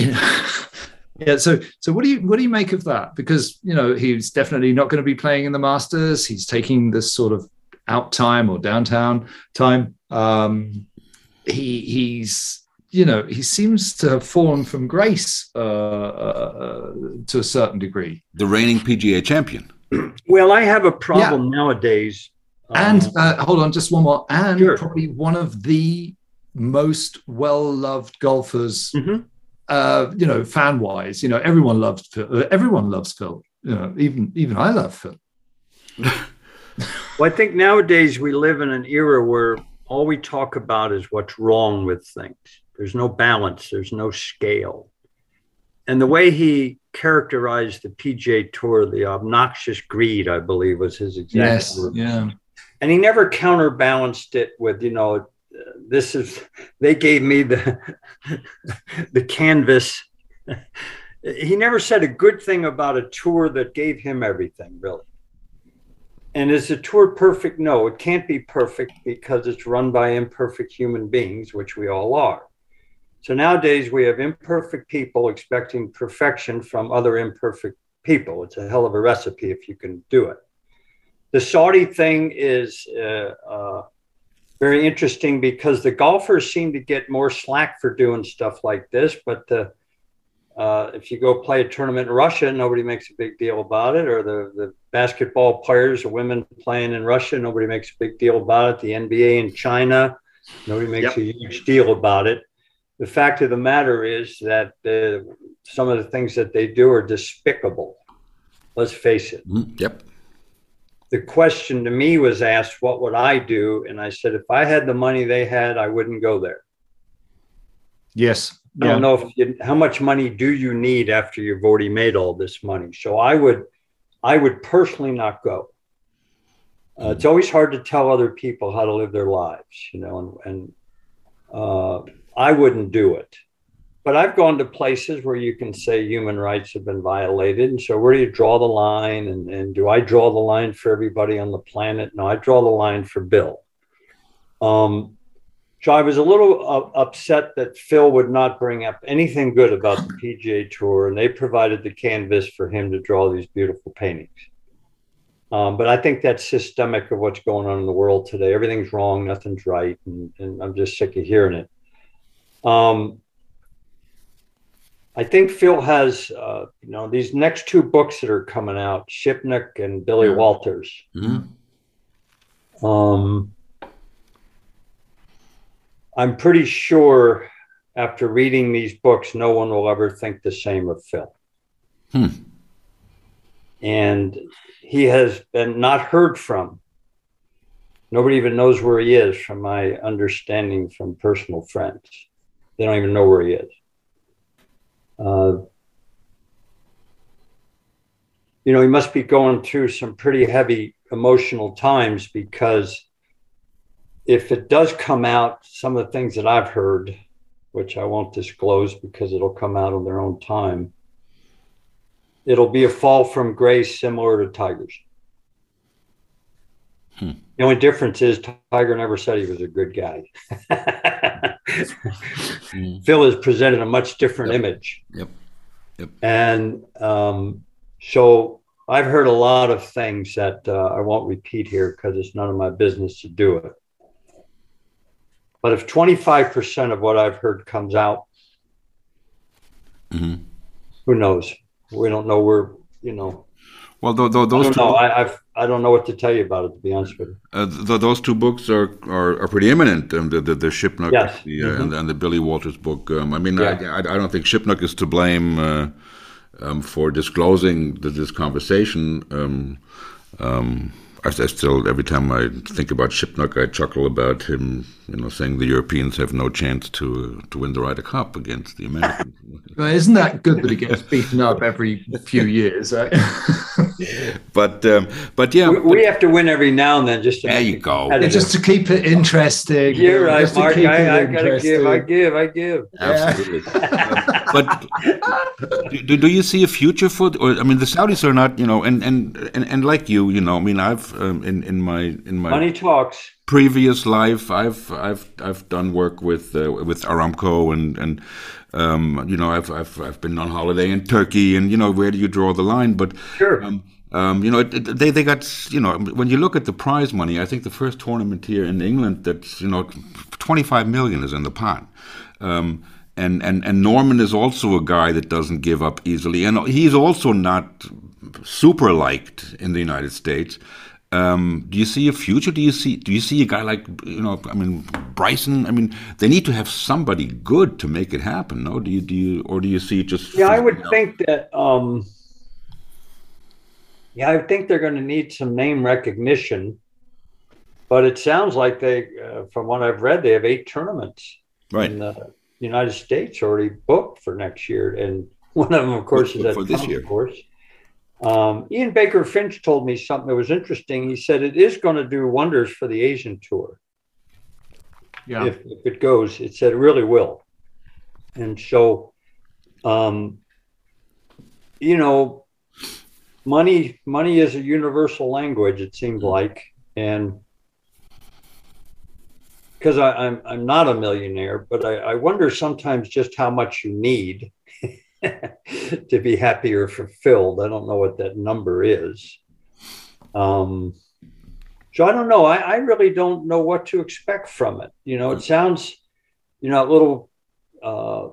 yeah. So, so what do you what do you make of that? Because you know he's definitely not going to be playing in the Masters. He's taking this sort of out time or downtown time. Um, he he's you know he seems to have fallen from grace uh, uh, to a certain degree. The reigning PGA champion. Well, I have a problem nowadays. And Um, uh, hold on, just one more. And Sure. probably one of the most well-loved golfers mhm. uh, you know, fan wise, you know, everyone loves Phil. Everyone loves Phil. You know, even even I love Phil. Well, I think nowadays we live in an era where all we talk about is what's wrong with things. There's no balance, there's no scale. And the way he characterized the PGA Tour, the obnoxious greed, I believe was his exact word. Yeah. and he never counterbalanced it with you know uh, this is they gave me the the canvas he never said a good thing about a tour that gave him everything really and is the tour perfect? No it can't be perfect because it's run by imperfect human beings which we all are. So nowadays we have imperfect people expecting perfection from other imperfect people. It's a hell of a recipe if you can do it. The Saudi thing is uh, uh, very interesting because the golfers seem to get more slack for doing stuff like this. But the, uh, if you go play a tournament in Russia, nobody makes a big deal about it. Or the, the basketball players or women playing in Russia, nobody makes a big deal about it. The NBA in China, nobody makes Yep. a huge deal about it. The fact of the matter is that uh, some of the things that they do are despicable. Let's face it Mhm. Yep. the question to me was asked, what would I do? And I said, if I had the money they had, I wouldn't go there. Yes. I don't know if you, how much money do you need after you've already made all this money. So I would, I would personally not go. Uh, it's always hard to tell other people how to live their lives, you know, and, and uh, I wouldn't do it. But I've gone to places where you can say human rights have been violated. And so where do you draw the line? And, and do I draw the line for everybody on the planet? No, I draw the line for Bill. Um, so I was a little uh, upset that Phil would not bring up anything good about the PGA Tour, and they provided the canvas for him to draw these beautiful paintings. Um, but I think that's systemic of what's going on in the world today. Everything's wrong, nothing's right, and, and I'm just sick of hearing it. Um, I think Phil has, uh, you know, these next two books that are coming out, Shipnuck and Billy. Walters. Mhm. Um, I'm pretty sure after reading these books, no one will ever think the same of Phil. Hmm. And he has been not heard from. Nobody even knows where he is, from my understanding from personal friends. They don't even know where he is. Uh, you know, he must be going through some pretty heavy emotional times because if it does come out, some of the things that I've heard, which I won't disclose because it'll come out on their own time, it'll be a fall from grace similar to Tiger's. Hmm. The only difference is Tiger never said he was a good guy. Mm. Phil has presented a much different Yep. image. Yep. Yep. And um, so I've heard a lot of things that uh, I won't repeat here because it's none of my business to do it. But if 25% of what I've heard comes out, Mhm. who knows? We don't know where, you know, Well, tho- tho- I don't two, know. I, I've, I don't know what to tell you about it, to be honest with you. uh, th- those two books are, are, are pretty eminent. Um, the the, the Shipnuck Yes. the, uh, Mhm. and, and the Billy Walters book. Um, I mean, Yeah. I, I, don't think Shipnuck is to blame uh, um, for disclosing th- this conversation. I, I still, every time I think about Shipnuck, I chuckle about him, you know, saying the Europeans have no chance to to win the Ryder Cup against the Americans. Well, isn't that good that he gets beaten up every few years? Right? but um, but yeah, We, we have to win every now and then just to There you go. competitive. just to keep it interesting. You're right, Mark. I, I gotta give, I give, I give. Absolutely. but do, do you see a future for? Or I mean, the Saudis are not, you know, and and and, and like you, you know, I mean, I've um, in in my in my Money talks. previous life, I've I've I've done work with uh, with Aramco and and um, you know, I've I've I've been on holiday in Turkey, and you know, where do you draw the line? But Sure. um, um, you know, it, it- they they got you know when you look at the prize money, I think the first tournament here in England that's you know, twenty five million is in the pot. Um, and, and and Norman is also a guy that doesn't give up easily, and he's also not super liked in the United States. Um, do you see a future? Do you see do you see a guy like you know? I mean, Bryson. I mean, they need to have somebody good to make it happen. No, do you do you or do you see just? Yeah, I would out? think that. Um, yeah, I think they're going to need some name recognition, but it sounds like they, uh, from what I've read, they have eight tournaments right. in the United States already booked for next year, and one of them, of course, is For- at for this Trump year. course. Um, Ian Baker Finch told me something that was interesting. He said it is going to do wonders for the Asian tour. Yeah. if, if it goes. It said it really will. And so, um, you know, money money is a universal language. It seems like, and because I'm I'm not a millionaire, but I, I wonder sometimes just how much you need to be happy or fulfilled. I don't know what that number is. Um, so I don't know. I, I really don't know what to expect from it. You know, it sounds, you know, a little uh,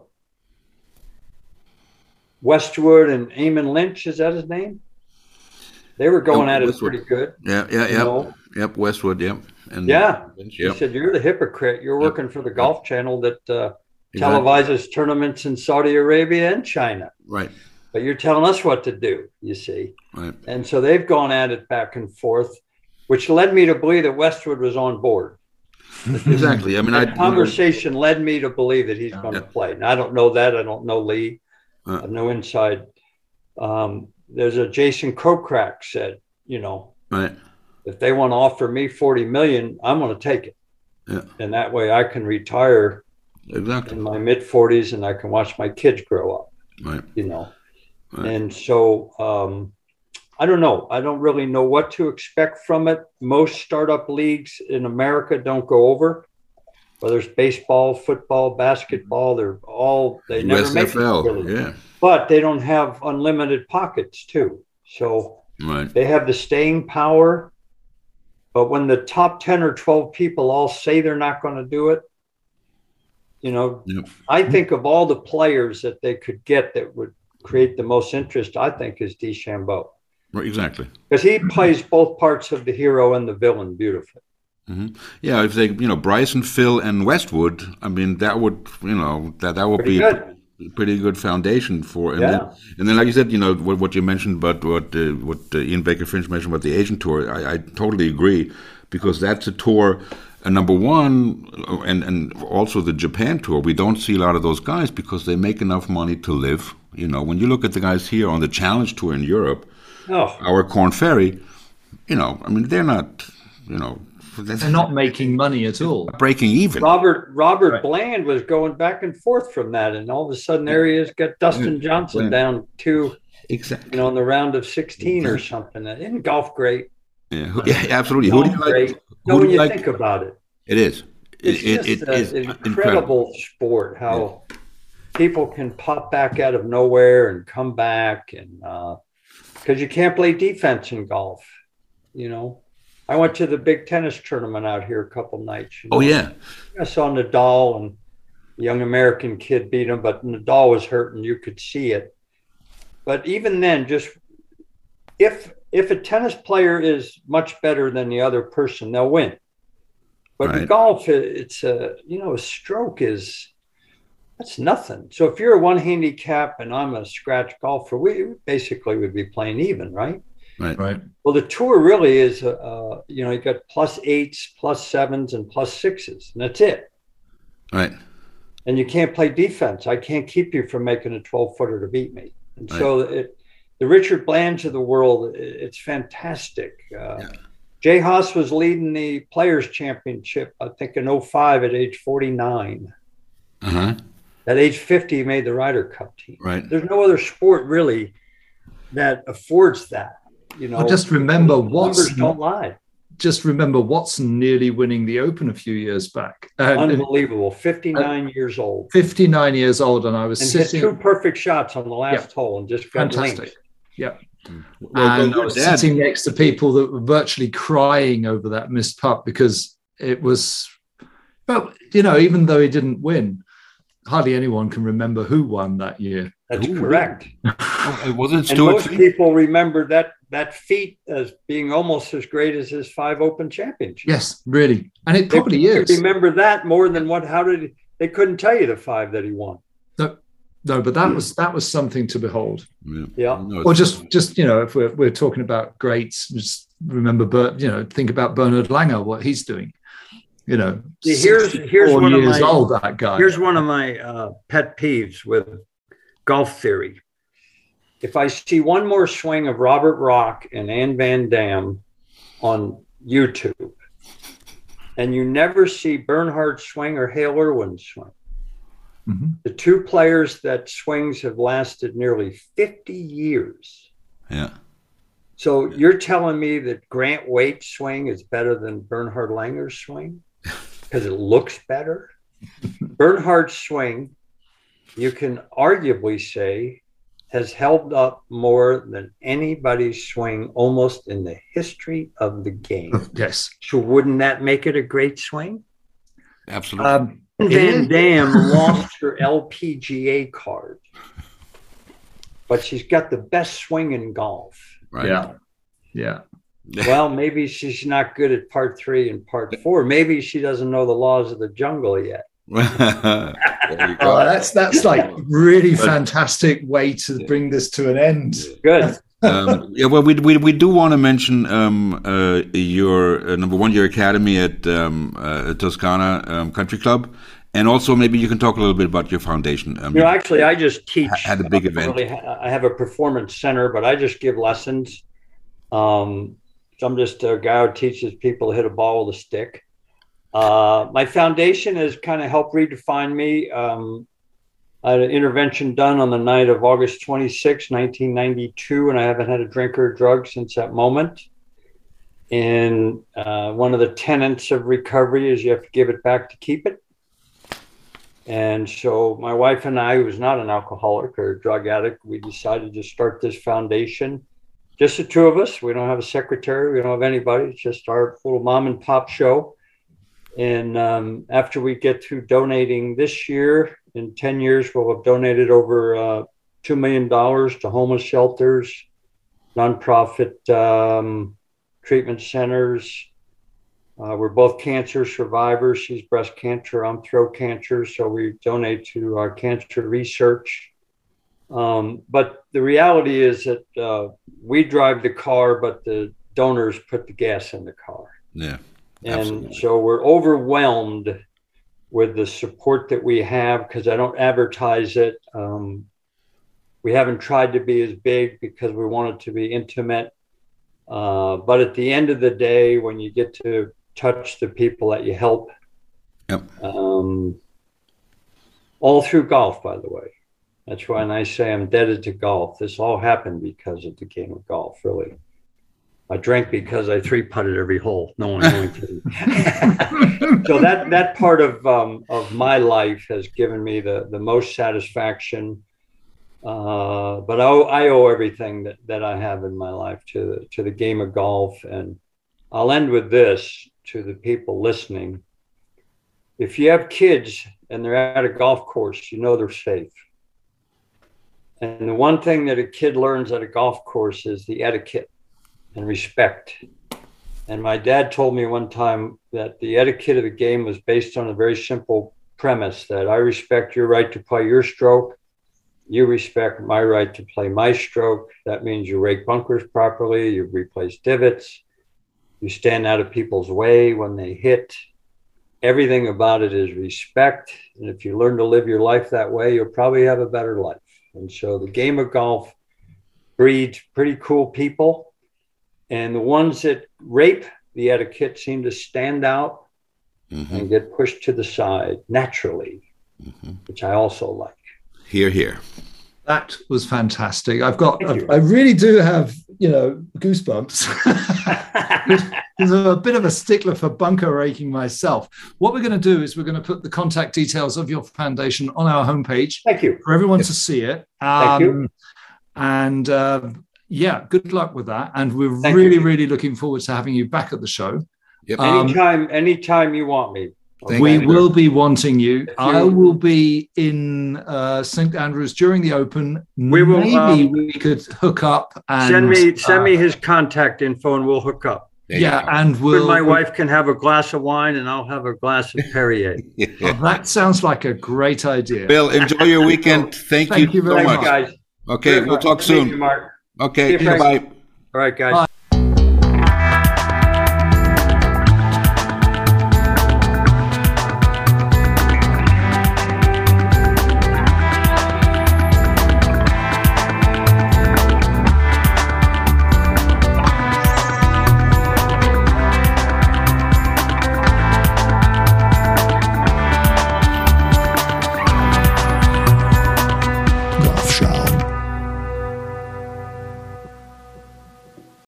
Westwood and Eamon Lynch. Is that his name? They were going Oh, at it Westwood. pretty good. Yeah, yeah, yeah. Yep, Westwood. Yep. And Yeah. He said, "You're the hypocrite. You're working for the Golf Channel that uh, Exactly. televises tournaments in Saudi Arabia and China, Right. but you're telling us what to do." You see. Right. And so they've gone at it back and forth, which led me to believe that Westwood was on board. Exactly. I mean, I conversation led me to believe that he's going to play. And I don't know that. I don't know Lee. Uh. No inside. Um, there's a Jason Kokrak said, you know, Right. If they want to offer me 40 million, I'm going to take it. Yeah. And that way I can retire Exactly. in my mid 40s and I can watch my kids grow up, Right. you know. Right. And so um, I don't know. I don't really know what to expect from it. Most startup leagues in America don't go over, whether it's baseball, football, basketball. They're all they never make it, really. Yeah. But they don't have unlimited pockets too. So Right. they have the staying power. But when the top 10 or 12 people all say they're not going to do it, you know, Yep. I think of all the players that they could get that would create the most interest, I think is DeChambeau. Right. Exactly. Because he plays both parts of the hero and the villain beautifully. Mm-hmm. Yeah. If they, you know, Bryson, Phil, and Westwood. I mean, that would, you know, that that would Pretty be good. Pretty good foundation for. And Yeah. then, and then, like you said, you know, what, what you mentioned about what uh, what uh, Ian Baker Finch mentioned about the Asian tour. I, I totally agree because that's a tour. Uh, number one, uh, and and also the Japan tour. We don't see a lot of those guys because they make enough money to live. You know, when you look at the guys here on the Challenge tour in Europe, Oh, our Korn Ferry, you know, I mean, they're not, you know, They're not making money at all. breaking even. Robert Robert Right. Bland was going back and forth from that, and all of a sudden there he is, got Dustin Johnson Yeah. down two exactly. You know, in the round of 16 or something. Isn't golf great? Yeah, yeah, absolutely. Who do you Golf like? great. No, Who do when you you like? think about it. It is. It's It, just it, it a- is an incredible. incredible sport how people can pop back out of nowhere and come back and uh, because you can't play defense in golf you know i went to the big tennis tournament out here a couple nights you Oh yeah, i saw nadal and young american kid beat him but nadal was hurt and you could see it. But even then just if if a tennis player is much better than the other person they'll win. But in golf it's a you know a stroke is that's nothing. So if you're a one handicap and i'm a scratch golfer we basically would be playing even right Right. well the tour really is uh, uh you know you got plus eights plus sevens and plus sixes and that's it right. and you can't play defense. I can't keep you from making a 12 footer to beat me. And so it, the Richard Blands of the world, i- it's fantastic. Uh, Yeah. Jay Haas was leading the Players Championship, I think, in 05 at age 49. Uh huh. At age 50, he made the Ryder Cup team. Right. There's no other sport really that affords that. You know, Well, just remember Watson. don't lie. Just remember Watson nearly winning the Open a few years back. Uh, Unbelievable. 59 years old. 59 years old, and I was And sitting. two perfect shots on the last hole and just got Fantastic. linked. Yeah. Well, and I was dad- sitting next to people that were virtually crying over that missed putt because it was, but you know, even though he didn't win, hardly anyone can remember who won that year. That's Ooh. correct. Oh, it wasn't And Stewart. most people remember that that feat as being almost as great as his five Open championships. Yes, really. And it probably could is. Remember that more than what? How did he, they couldn't tell you the five that he won? No, no, but that was that was something to behold. Yeah. Yeah. No, Or just just you know, if we're we're talking about greats, just remember Bert, you know, think about Bernhard Langer, what he's doing. You know, See, here's- here's 64 one of years my- old, that guy. Here's one of my uh, pet peeves with golf theory. If I see one more swing of Robert Rock and Anne Van Dam on YouTube, and you never see Bernhard swing or Hale Irwin swing, Mhm. the two players that swings have lasted nearly 50 years. yeah. So you're telling me that Grant Waite's swing is better than Bernhard Langer's swing because it looks better? Bernhard's swing, you can arguably say, has held up more than anybody's swing almost in the history of the game. Yes. So wouldn't that make it a great swing? Absolutely. Um, Van Dam lost her LPGA card, but she's got the best swing in golf. right. Yeah. Yeah. Well, maybe she's not good at part three and part four. Maybe she doesn't know the laws of the jungle yet. Oh, that's that's like really But- fantastic way to bring this to an end. Good. um, yeah, well, we, we, we do want to mention um, uh, your uh, number one, your academy at um, uh, Toscana um, Country Club, and also maybe you can talk a little bit about your foundation. Um, You know, actually, I just teach. Had a big I event. really ha- I have a performance center, but I just give lessons. Um, so I'm just a guy who teaches people to hit a ball with a stick. Uh, my foundation has kind of helped redefine me. Um, I had an intervention done on the night of August 26, 1992, and I haven't had a drink or a drug since that moment. And uh, one of the tenets of recovery is you have to give it back to keep it. And so my wife and I, who was not an alcoholic or drug addict, we decided to start this foundation. Just the two of us. We don't have a secretary. We don't have anybody. It's just our little mom and pop show. And um, after we get through donating this year, in 10 years, we'll have donated over uh, $2 million to homeless shelters, nonprofit um, treatment centers, uh, we're both cancer survivors. She's breast cancer. I'm throat cancer. So we donate to uh, cancer research. Um, but the reality is that uh, we drive the car, but the donors put the gas in the car. yeah. And Absolutely. so we're overwhelmed with the support that we have because I don't advertise it. Um, we haven't tried to be as big because we want it to be intimate. Uh, but at the end of the day, when you get to touch the people that you help, Yep. um, all through golf, by the way, That's why when I say I'm indebted to golf, this all happened because of the game of golf, really. I drank because I three putted every hole. No one kidding. so that that part of um, of my life has given me the the most satisfaction. Uh, but I, I owe everything that, that I have in my life to the, to the game of golf. And I'll end with this to the people listening. If you have kids and they're at a golf course, you know they're safe. And the one thing that a kid learns at a golf course is the etiquette and respect. And my dad told me one time that the etiquette of the game was based on a very simple premise that I respect your right to play your stroke. You respect my right to play my stroke. That means you rake bunkers properly, you replace divots, you stand out of people's way when they hit. Everything about it is respect. And if you learn to live your life that way, you'll probably have a better life. And so the game of golf breeds pretty cool people and the ones that rape the etiquette seem to stand out mm-hmm. and get pushed to the side naturally, mm-hmm. which I also like. Here, here. That was fantastic. I've got, I, I really do have, you know, goosebumps. I'm a bit of a stickler for bunker raking myself. What we're going to do is we're going to put the contact details of your foundation on our homepage. Thank you. For everyone yes. to see it. Um, Thank you. Um, and uh, yeah, good luck with that. And we're Thank really, you. really looking forward to having you back at the show. Yep. Um, anytime, anytime you want me. Okay. We will be wanting you. I will be in uh, St Andrews during the Open. We will. Maybe um, we could hook up and send me send uh, me his contact info, and we'll hook up. yeah, and we'll. My wife can have a glass of wine, and I'll have a glass of Perrier. yeah. oh, that sounds like a great idea. Bill, enjoy your weekend. Thank, you. Thank you, you very so much. guys. Okay, we'll talk soon. You, Mark. Okay, bye. All right, guys. Bye.